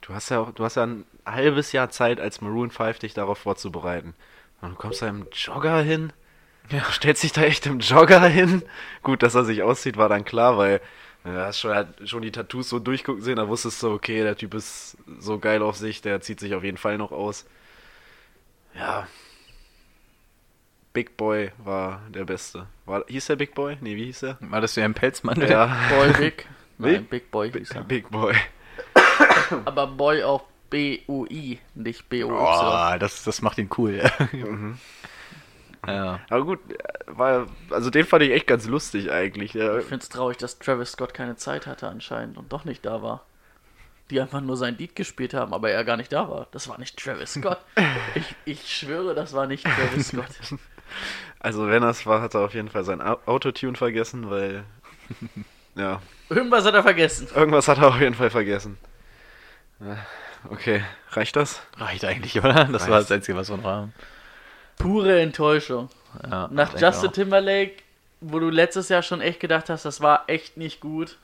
Du hast ja auch, du hast ja ein halbes Jahr Zeit als Maroon 5 dich darauf vorzubereiten. Und du kommst da im Jogger hin. Ja. Du stellst dich da echt im Jogger hin. Gut, dass er sich auszieht, war dann klar, weil du hast schon, halt schon die Tattoos so durchgucken sehen, da wusstest du, okay, der Typ ist so geil auf sich, der zieht sich auf jeden Fall noch aus. Ja. Big Boy war der Beste. War, hieß der Big Boy? Nee, wie hieß er? War das ja ein Pelzmann? Ja, Boy Big. Nein, Big Boy hieß er. Big Boy. Aber Boy auch B-U-I, nicht B-O-Y. Oh, das, das macht ihn cool. Ja. Aber gut, war, also den fand ich echt ganz lustig eigentlich. Ja, Ich finde es traurig, dass Travis Scott keine Zeit hatte anscheinend und doch nicht da war. die einfach nur sein Lied gespielt haben, aber er gar nicht da war. Das war nicht Travis Scott. ich, ich schwöre, das war nicht Travis Scott. Also wenn das war, hat er auf jeden Fall sein Au- Autotune vergessen, weil ja, Irgendwas hat er vergessen. irgendwas hat er auf jeden Fall vergessen. Ja, Okay, reicht das? Reicht eigentlich, oder? Das war das Einzige, was wir noch haben. Pure Enttäuschung. Ja, Nach Justin. Timberlake, wo du letztes Jahr schon echt gedacht hast, das war echt nicht gut.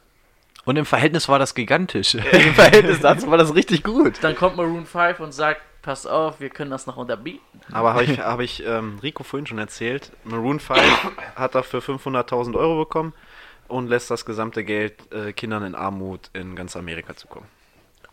Und im Verhältnis war das gigantisch. Im Verhältnis dazu war das richtig gut. Dann kommt Maroon 5 und sagt, pass auf, wir können das noch unterbieten. Aber habe ich, hab ich ähm, Rico vorhin schon erzählt, Maroon 5 hat dafür 500.000 Euro bekommen und lässt das gesamte Geld äh, Kindern in Armut in ganz Amerika zukommen.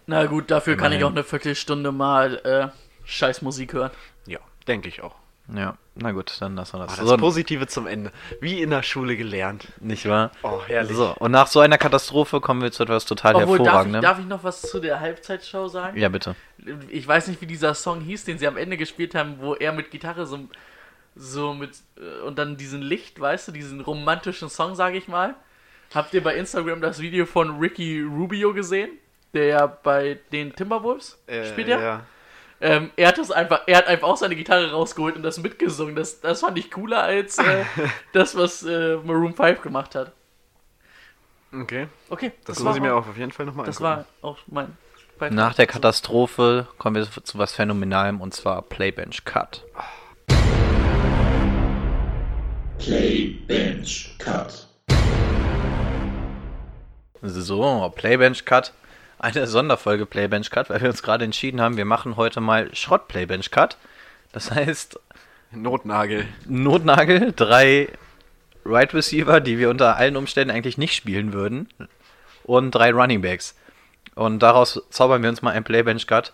Na gut, dafür kann ich Immerhin. auch eine Viertelstunde mal äh, scheiß Musik hören. Ja, denke ich auch. Ja, na gut, dann lassen wir das. Ah, das Positive zum Ende. Wie in der Schule gelernt. nicht wahr? Oh, herrlich. So, und nach so einer Katastrophe kommen wir zu etwas total Obwohl, darf ich, hervorragendem. darf ich noch was zu der Halbzeitshow sagen? Ja, bitte. Ich weiß nicht, wie dieser Song hieß, den sie am Ende gespielt haben, wo er mit Gitarre so, so mit äh, und dann diesen Licht, weißt du, diesen romantischen Song, sage ich mal. Habt ihr bei Instagram das Video von Ricky Rubio gesehen? Der ja bei den Timberwolves Äh, spielt ja. Ähm, er hat das einfach, er hat einfach auch seine Gitarre rausgeholt und das mitgesungen. Das, das fand ich cooler als äh, das, was äh, Maroon 5 gemacht hat. Okay, Okay, das, war muss ich mir auch auf jeden Fall nochmal Das angucken. war auch mein Beitrag Nach der. Katastrophe kommen wir zu was Phänomenalem und zwar Playbench Cut. Play Bench Cut. So, Playbench Cut. Eine Sonderfolge Playbench Cut, weil wir uns gerade entschieden haben, wir machen heute mal Schrott Playbench Cut. Das heißt, Notnagel. Notnagel, drei Right Receiver, die wir unter allen Umständen eigentlich nicht spielen würden. Und drei Running Backs. Und daraus zaubern wir uns mal ein Playbench Cut.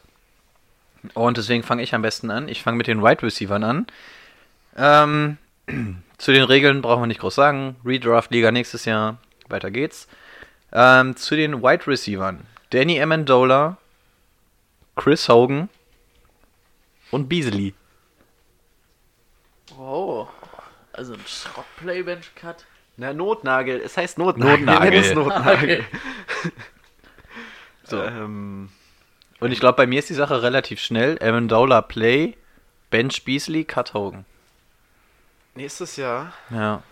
Und deswegen fange ich am besten an. Ich fange mit den Right Receivern an. Ähm, zu den Regeln brauchen wir nicht groß sagen. Redraft Liga nächstes Jahr. Weiter geht's. Ähm, zu den Wide Receivern. Danny Amendola, Chris Hogan und Beasley. Oh. Also ein Schrott-Playbench-Cut. Na, Notnagel. Es heißt Notnagel. Notnagel. Wir nennen es Notnagel. Okay. So. Ähm, Und ich glaube, bei mir ist die Sache relativ schnell. Amendola Play, Bench Beasley, Cut Hogan. nächstes Jahr Ja.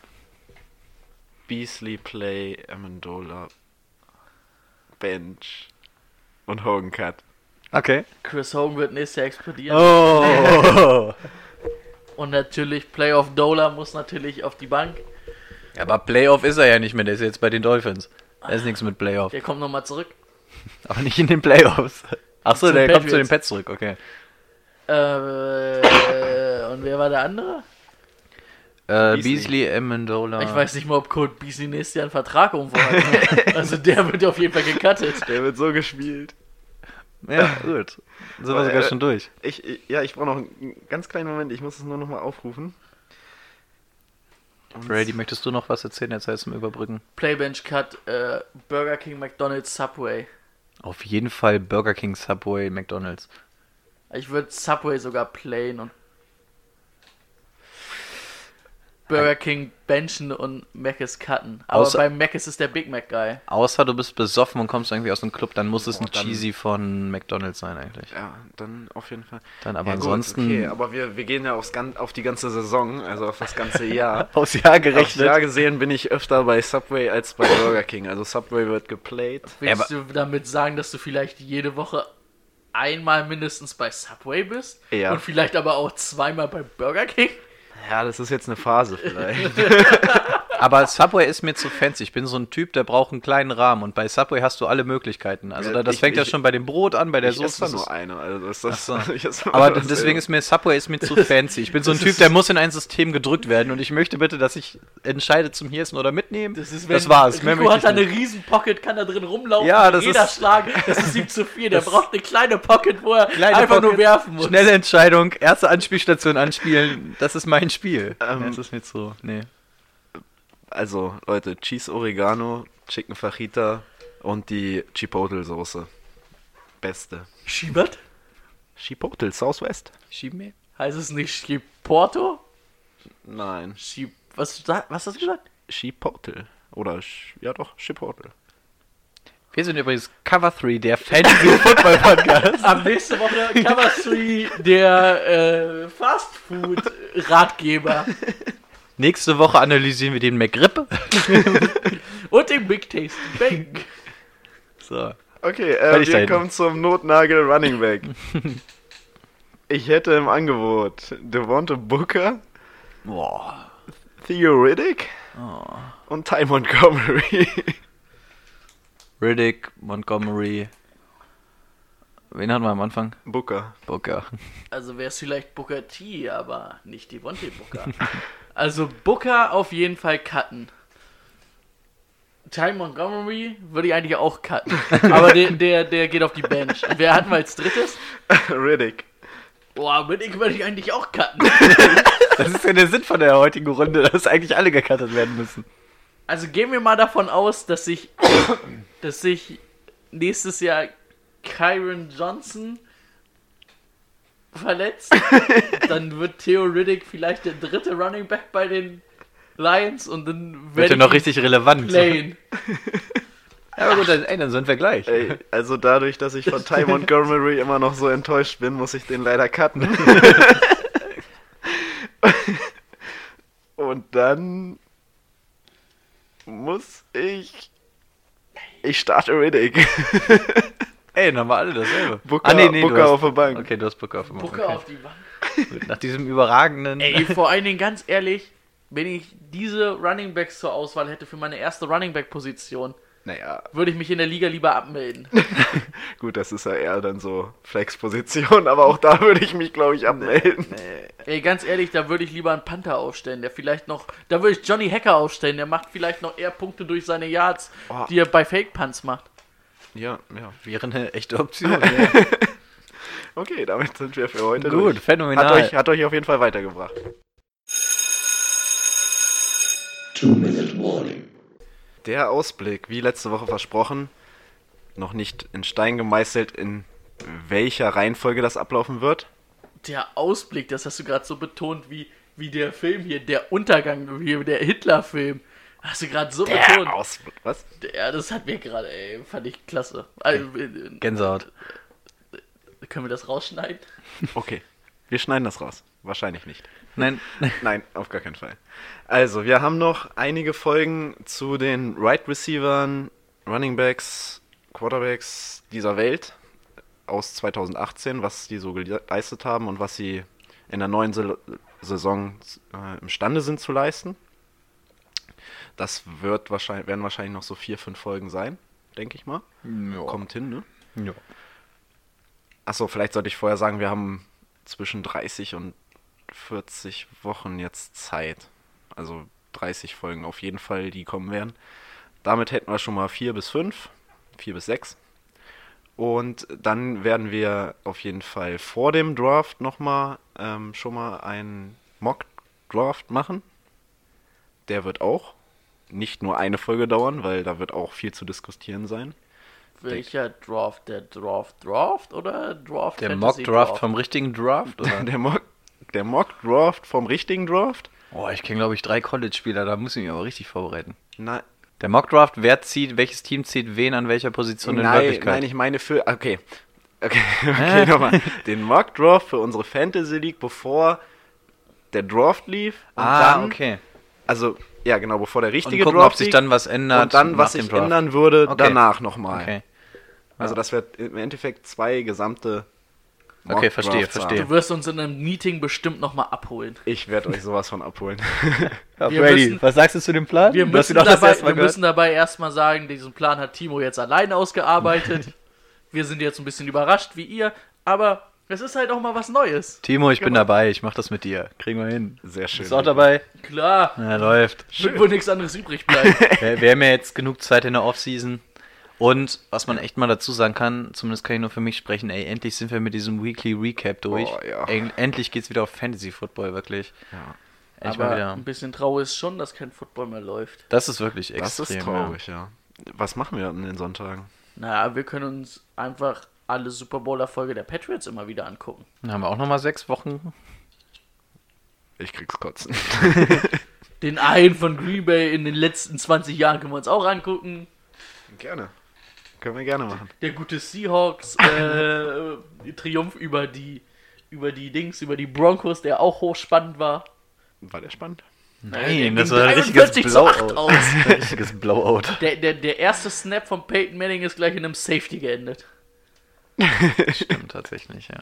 Beasley Play, Amendola, Bench und Hogan Cut. Okay. Chris Hogan wird nächstes Jahr explodieren. Oh. Und natürlich Playoff Dola muss natürlich auf die Bank. Aber Playoff ist er ja nicht mehr, der ist jetzt bei den Dolphins. Da ist nichts mit Playoff. Der kommt nochmal zurück. Aber nicht in den Playoffs. Achso, der kommt zu den. Pets zurück, okay. Äh, und wer war der andere? Äh, Beasley. Beasley, Amendola. Ich weiß nicht mal, ob Cole Beasley nächstes Jahr einen Vertrag umverhandelt. also der wird auf jeden Fall gecuttet. Der wird so gespielt. Ja, gut. Sind wir sogar Äh, schon durch. Ich, ich- ja, ich brauche noch einen ganz kleinen Moment. Ich muss es nur noch mal aufrufen. Und Brady, möchtest du noch was erzählen? Jetzt heißt zum Überbrücken. Playbench Cut, äh, Burger King, McDonald's, Subway. Auf jeden Fall Burger King, Subway, McDonalds. Ich würde Subway sogar playen und Burger King benchen und Mc's cutten. Aber Außer- bei Mc's ist der Big Mac Guy. Außer du bist besoffen und kommst irgendwie aus dem Club, dann muss es ein Oh, dann- Cheesy von McDonalds sein eigentlich. Ja, dann auf jeden Fall. Dann aber ja, gut, ansonsten okay, aber wir, wir gehen ja aufs, auf die ganze Saison, also auf das ganze Jahr. aufs Jahr Aufs Jahr gesehen bin ich öfter bei Subway als bei Burger King. Also Subway wird geplayt. Willst du damit sagen, dass du vielleicht jede Woche einmal mindestens bei Subway bist? Ja. Und vielleicht aber auch zweimal bei Burger King? Ja, das ist jetzt eine Phase vielleicht. Aber Subway ist mir zu fancy. Ich bin so ein Typ, der braucht einen kleinen Rahmen. Und bei Subway hast du alle Möglichkeiten. Also Ja, da, das ich- fängt ja ich- schon bei dem Brot an, bei der ich Soße. das nur ist- eine. Also das, das, Ach so. ich Aber das deswegen ist mir Subway ist mir zu fancy. Ich bin so ein Typ, der muss in ein System gedrückt werden und ich möchte bitte, dass ich entscheide zum hier essen oder mitnehmen. Das, ist, das war's. Mehr Rico möchte hat da ich eine riesen Pocket, kann da drin rumlaufen. Ja, das jeder ist- Schlag, das ist ihm zu viel. Der braucht eine kleine Pocket, wo er einfach nur Pocket, werfen muss. Schnelle Entscheidung, erste Anspielstation anspielen. Das ist mein Spiel. Ähm, das ist mir zu. Nee. Also, Leute, Cheese Oregano, Chicken Fajita und die Chipotle-Soße. Beste. Schiebert? Chipotle, Southwest? Schieben mir? Heißt es nicht Chiporto? Nein, Chip was, was hast du gesagt? Chipotle. Oder, ja doch, Chipotle. Wir sind übrigens Cover 3, der Fantasy Football Podcast. Ab nächste Woche Cover 3, der äh, Fast Food Ratgeber Nächste Woche analysieren wir den McGrippe. und den Big Tasty Bacon. So. Okay, äh, wir kommen zum Notnagel Running Back. ich hätte im Angebot Devonta Booker, Boah. Theo Riddick und Ty Montgomery. Riddick, Montgomery. Wen hatten wir am Anfang? Booker. Booker. Also wäre es vielleicht Booker T, aber nicht Devontae Booker. also Booker auf jeden Fall cutten. Ty Montgomery würde ich eigentlich auch cutten. Aber der, der, der geht auf die Bench. Und wer hatten wir als drittes? Riddick. Boah, Riddick würde ich eigentlich auch cutten. Das ist ja der Sinn von der heutigen Runde, dass eigentlich alle gecuttet werden müssen. Also gehen wir mal davon aus, dass sich, dass sich nächstes Jahr Kyron Johnson verletzt. Dann wird Theo Riddick vielleicht der dritte Running Back bei den Lions und dann Wird ja noch ich richtig relevant. playen. Ja, aber gut, dann, ey, dann sind wir gleich. Ey, also dadurch, dass ich von Ty Montgomery immer noch so enttäuscht bin, muss ich den leider cutten. Und dann muss ich. Ich starte Riddick. Ey, dann haben wir alle dasselbe. Booker, Ah, nee, nee, Booker hast- auf der Bank. Okay, du hast Booker auf dem Booker okay. auf die Bank. Nach diesem überragenden. Ey, vor allen Dingen ganz ehrlich, wenn ich diese Running Backs zur Auswahl hätte für meine erste Running Back Position, Naja, würde ich mich in der Liga lieber abmelden. gut, das ist ja eher dann so Flex-Position, aber auch da würde ich mich, glaube ich, abmelden. Ey, ganz ehrlich, da würde ich lieber einen Panther aufstellen, der vielleicht noch. Da würde ich Johnny Hacker aufstellen, der macht vielleicht noch eher Punkte durch seine Yards, Oh. die er bei Fake Punts macht. Ja, ja. Wäre eine echte Option. Okay, damit sind wir für heute Gut, durch. phänomenal. Hat euch, hat euch auf jeden Fall weitergebracht. Two-Minute Warning. Der Ausblick, wie letzte Woche versprochen, noch nicht in Stein gemeißelt, in welcher Reihenfolge das ablaufen wird. Der Ausblick, das hast du gerade so betont, wie, wie der Film hier, der Untergang, wie der Hitler-Film. Hast du gerade so betont. Ausblick, was? Ja, das hat mir gerade, ey, fand ich klasse. Also, äh, Gänsehaut. können wir das rausschneiden? Okay, wir schneiden das raus. Wahrscheinlich nicht. Nein, Nein, auf gar keinen Fall. Also, wir haben noch einige Folgen zu den Right Receivern, Running Backs, Quarterbacks dieser Welt aus 2018, was die so geleistet haben und was sie in der neuen Saison äh, imstande sind zu leisten. Das wird wahrscheinlich, werden wahrscheinlich noch so vier, fünf Folgen sein, denke ich mal. Kommt hin, ne? Ja. Achso, vielleicht sollte ich vorher sagen, wir haben zwischen 30 und 40 Wochen jetzt Zeit. Also 30 Folgen auf jeden Fall, die kommen werden. Damit hätten wir schon mal 4 bis 5, 4 bis 6. Und dann werden wir auf jeden Fall vor dem Draft nochmal ähm, schon mal einen Mock-Draft machen. Der wird auch nicht nur eine Folge dauern, weil da wird auch viel zu diskutieren sein. Welcher Draft? Der Draft Draft oder Draft Der Fantasy Mock-Draft vom richtigen Draft? Oder? Der Mock, der Mock-Draft vom richtigen Draft? Oh, ich kenne, glaube ich, drei College-Spieler, da muss ich mich aber richtig vorbereiten. Nein, Der Mock-Draft, wer zieht, welches Team zieht wen an welcher Position in nein, Wirklichkeit? nein, ich meine für. Okay. Okay, okay nochmal. Den Mock Draft für unsere Fantasy League, bevor der Draft lief. Und ah, dann, okay. Also, ja, genau, bevor der Und richtige gucken, Draft ob sich dann was ändert. Und dann, was sich ändern würde, Okay. danach nochmal. Okay. Also, das wird im Endeffekt zwei gesamte. Okay, verstehe, verstehe. Du wirst uns in einem Meeting bestimmt nochmal abholen. Ich werde euch sowas von abholen. Ja, Wir Brady, müssen- was sagst du zu dem Plan? Wir müssen, dabei, wir müssen dabei erstmal sagen, diesen Plan hat Timo jetzt allein ausgearbeitet. wir sind jetzt ein bisschen überrascht wie ihr, aber es ist halt auch mal was Neues. Timo, ich bin Genau. dabei, ich mach das mit dir. Kriegen wir hin. Sehr schön. Bist du auch dabei? Klar, Ja, läuft. wird wohl nichts anderes übrig bleiben. Wir, wir haben ja jetzt genug Zeit in der Offseason. Und was man echt mal dazu sagen kann, zumindest kann ich nur für mich sprechen, ey, endlich sind wir mit diesem Weekly Recap durch. Oh, ja. Ey, endlich geht's wieder auf Fantasy Football, wirklich. Ja. Endlich mal aber wieder. ein bisschen traurig ist schon, dass kein Football mehr läuft. Das ist wirklich Das extrem. ist traurig, ja. Was machen wir an den Sonntagen? Naja, wir können uns einfach alle Super Bowl-Erfolge der Patriots immer wieder angucken. Dann haben wir auch nochmal sechs Wochen. Ich krieg's kotzen. Den einen von Green Bay in den letzten 20 Jahren können wir uns auch angucken. Gerne. Können wir gerne machen. Der gute Seahawks äh, Triumph über die über die Dings, über die Broncos, der auch hochspannend war. War der spannend? Nein, der das war ein richtiges 43 zu 8 Blowout. aus. Ein richtiges Blowout. Der, der, der erste Snap von Peyton Manning ist gleich in einem Safety geendet. Stimmt tatsächlich, ja.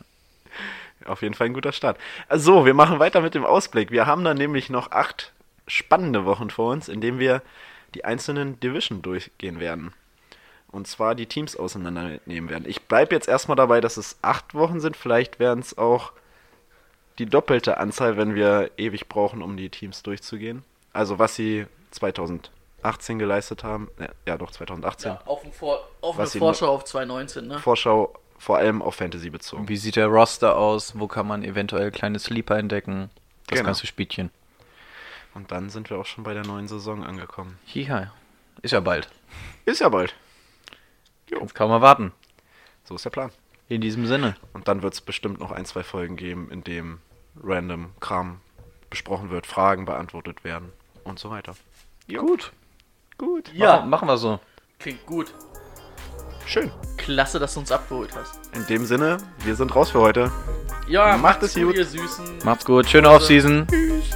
Auf jeden Fall ein guter Start. So, wir machen weiter mit dem Ausblick. Wir haben dann nämlich noch acht spannende Wochen vor uns, in denen wir die einzelnen Division durchgehen werden. Und zwar die Teams auseinandernehmen werden. Ich bleibe jetzt erstmal dabei, dass es acht Wochen sind. Vielleicht werden es auch die doppelte Anzahl, wenn wir ewig brauchen, um die Teams durchzugehen. Also was sie 2018 geleistet haben. Ja, doch, 2018. Ja, auf, ein Vor auf eine Vorschau auf 2019, ne? Vorschau vor allem auf Fantasy bezogen. Wie sieht der Roster aus? Wo kann man eventuell kleine Sleeper entdecken? Das Genau. ganze Spielchen. Und dann sind wir auch schon bei der neuen Saison angekommen. Ja, ist ja bald. Ist ja bald. Kannst kaum erwarten. So ist der Plan. In diesem Sinne. Und dann wird es bestimmt noch ein, zwei Folgen geben, in dem random Kram besprochen wird, Fragen beantwortet werden und so weiter. Gut. Gut. Ja, Machen, machen wir so. klingt gut. Schön. Klasse, dass du uns abgeholt hast. In dem Sinne, wir sind raus für heute. Ja, Macht es gut. ihr Süßen. Macht's gut. Schöne Offseason. Tschüss.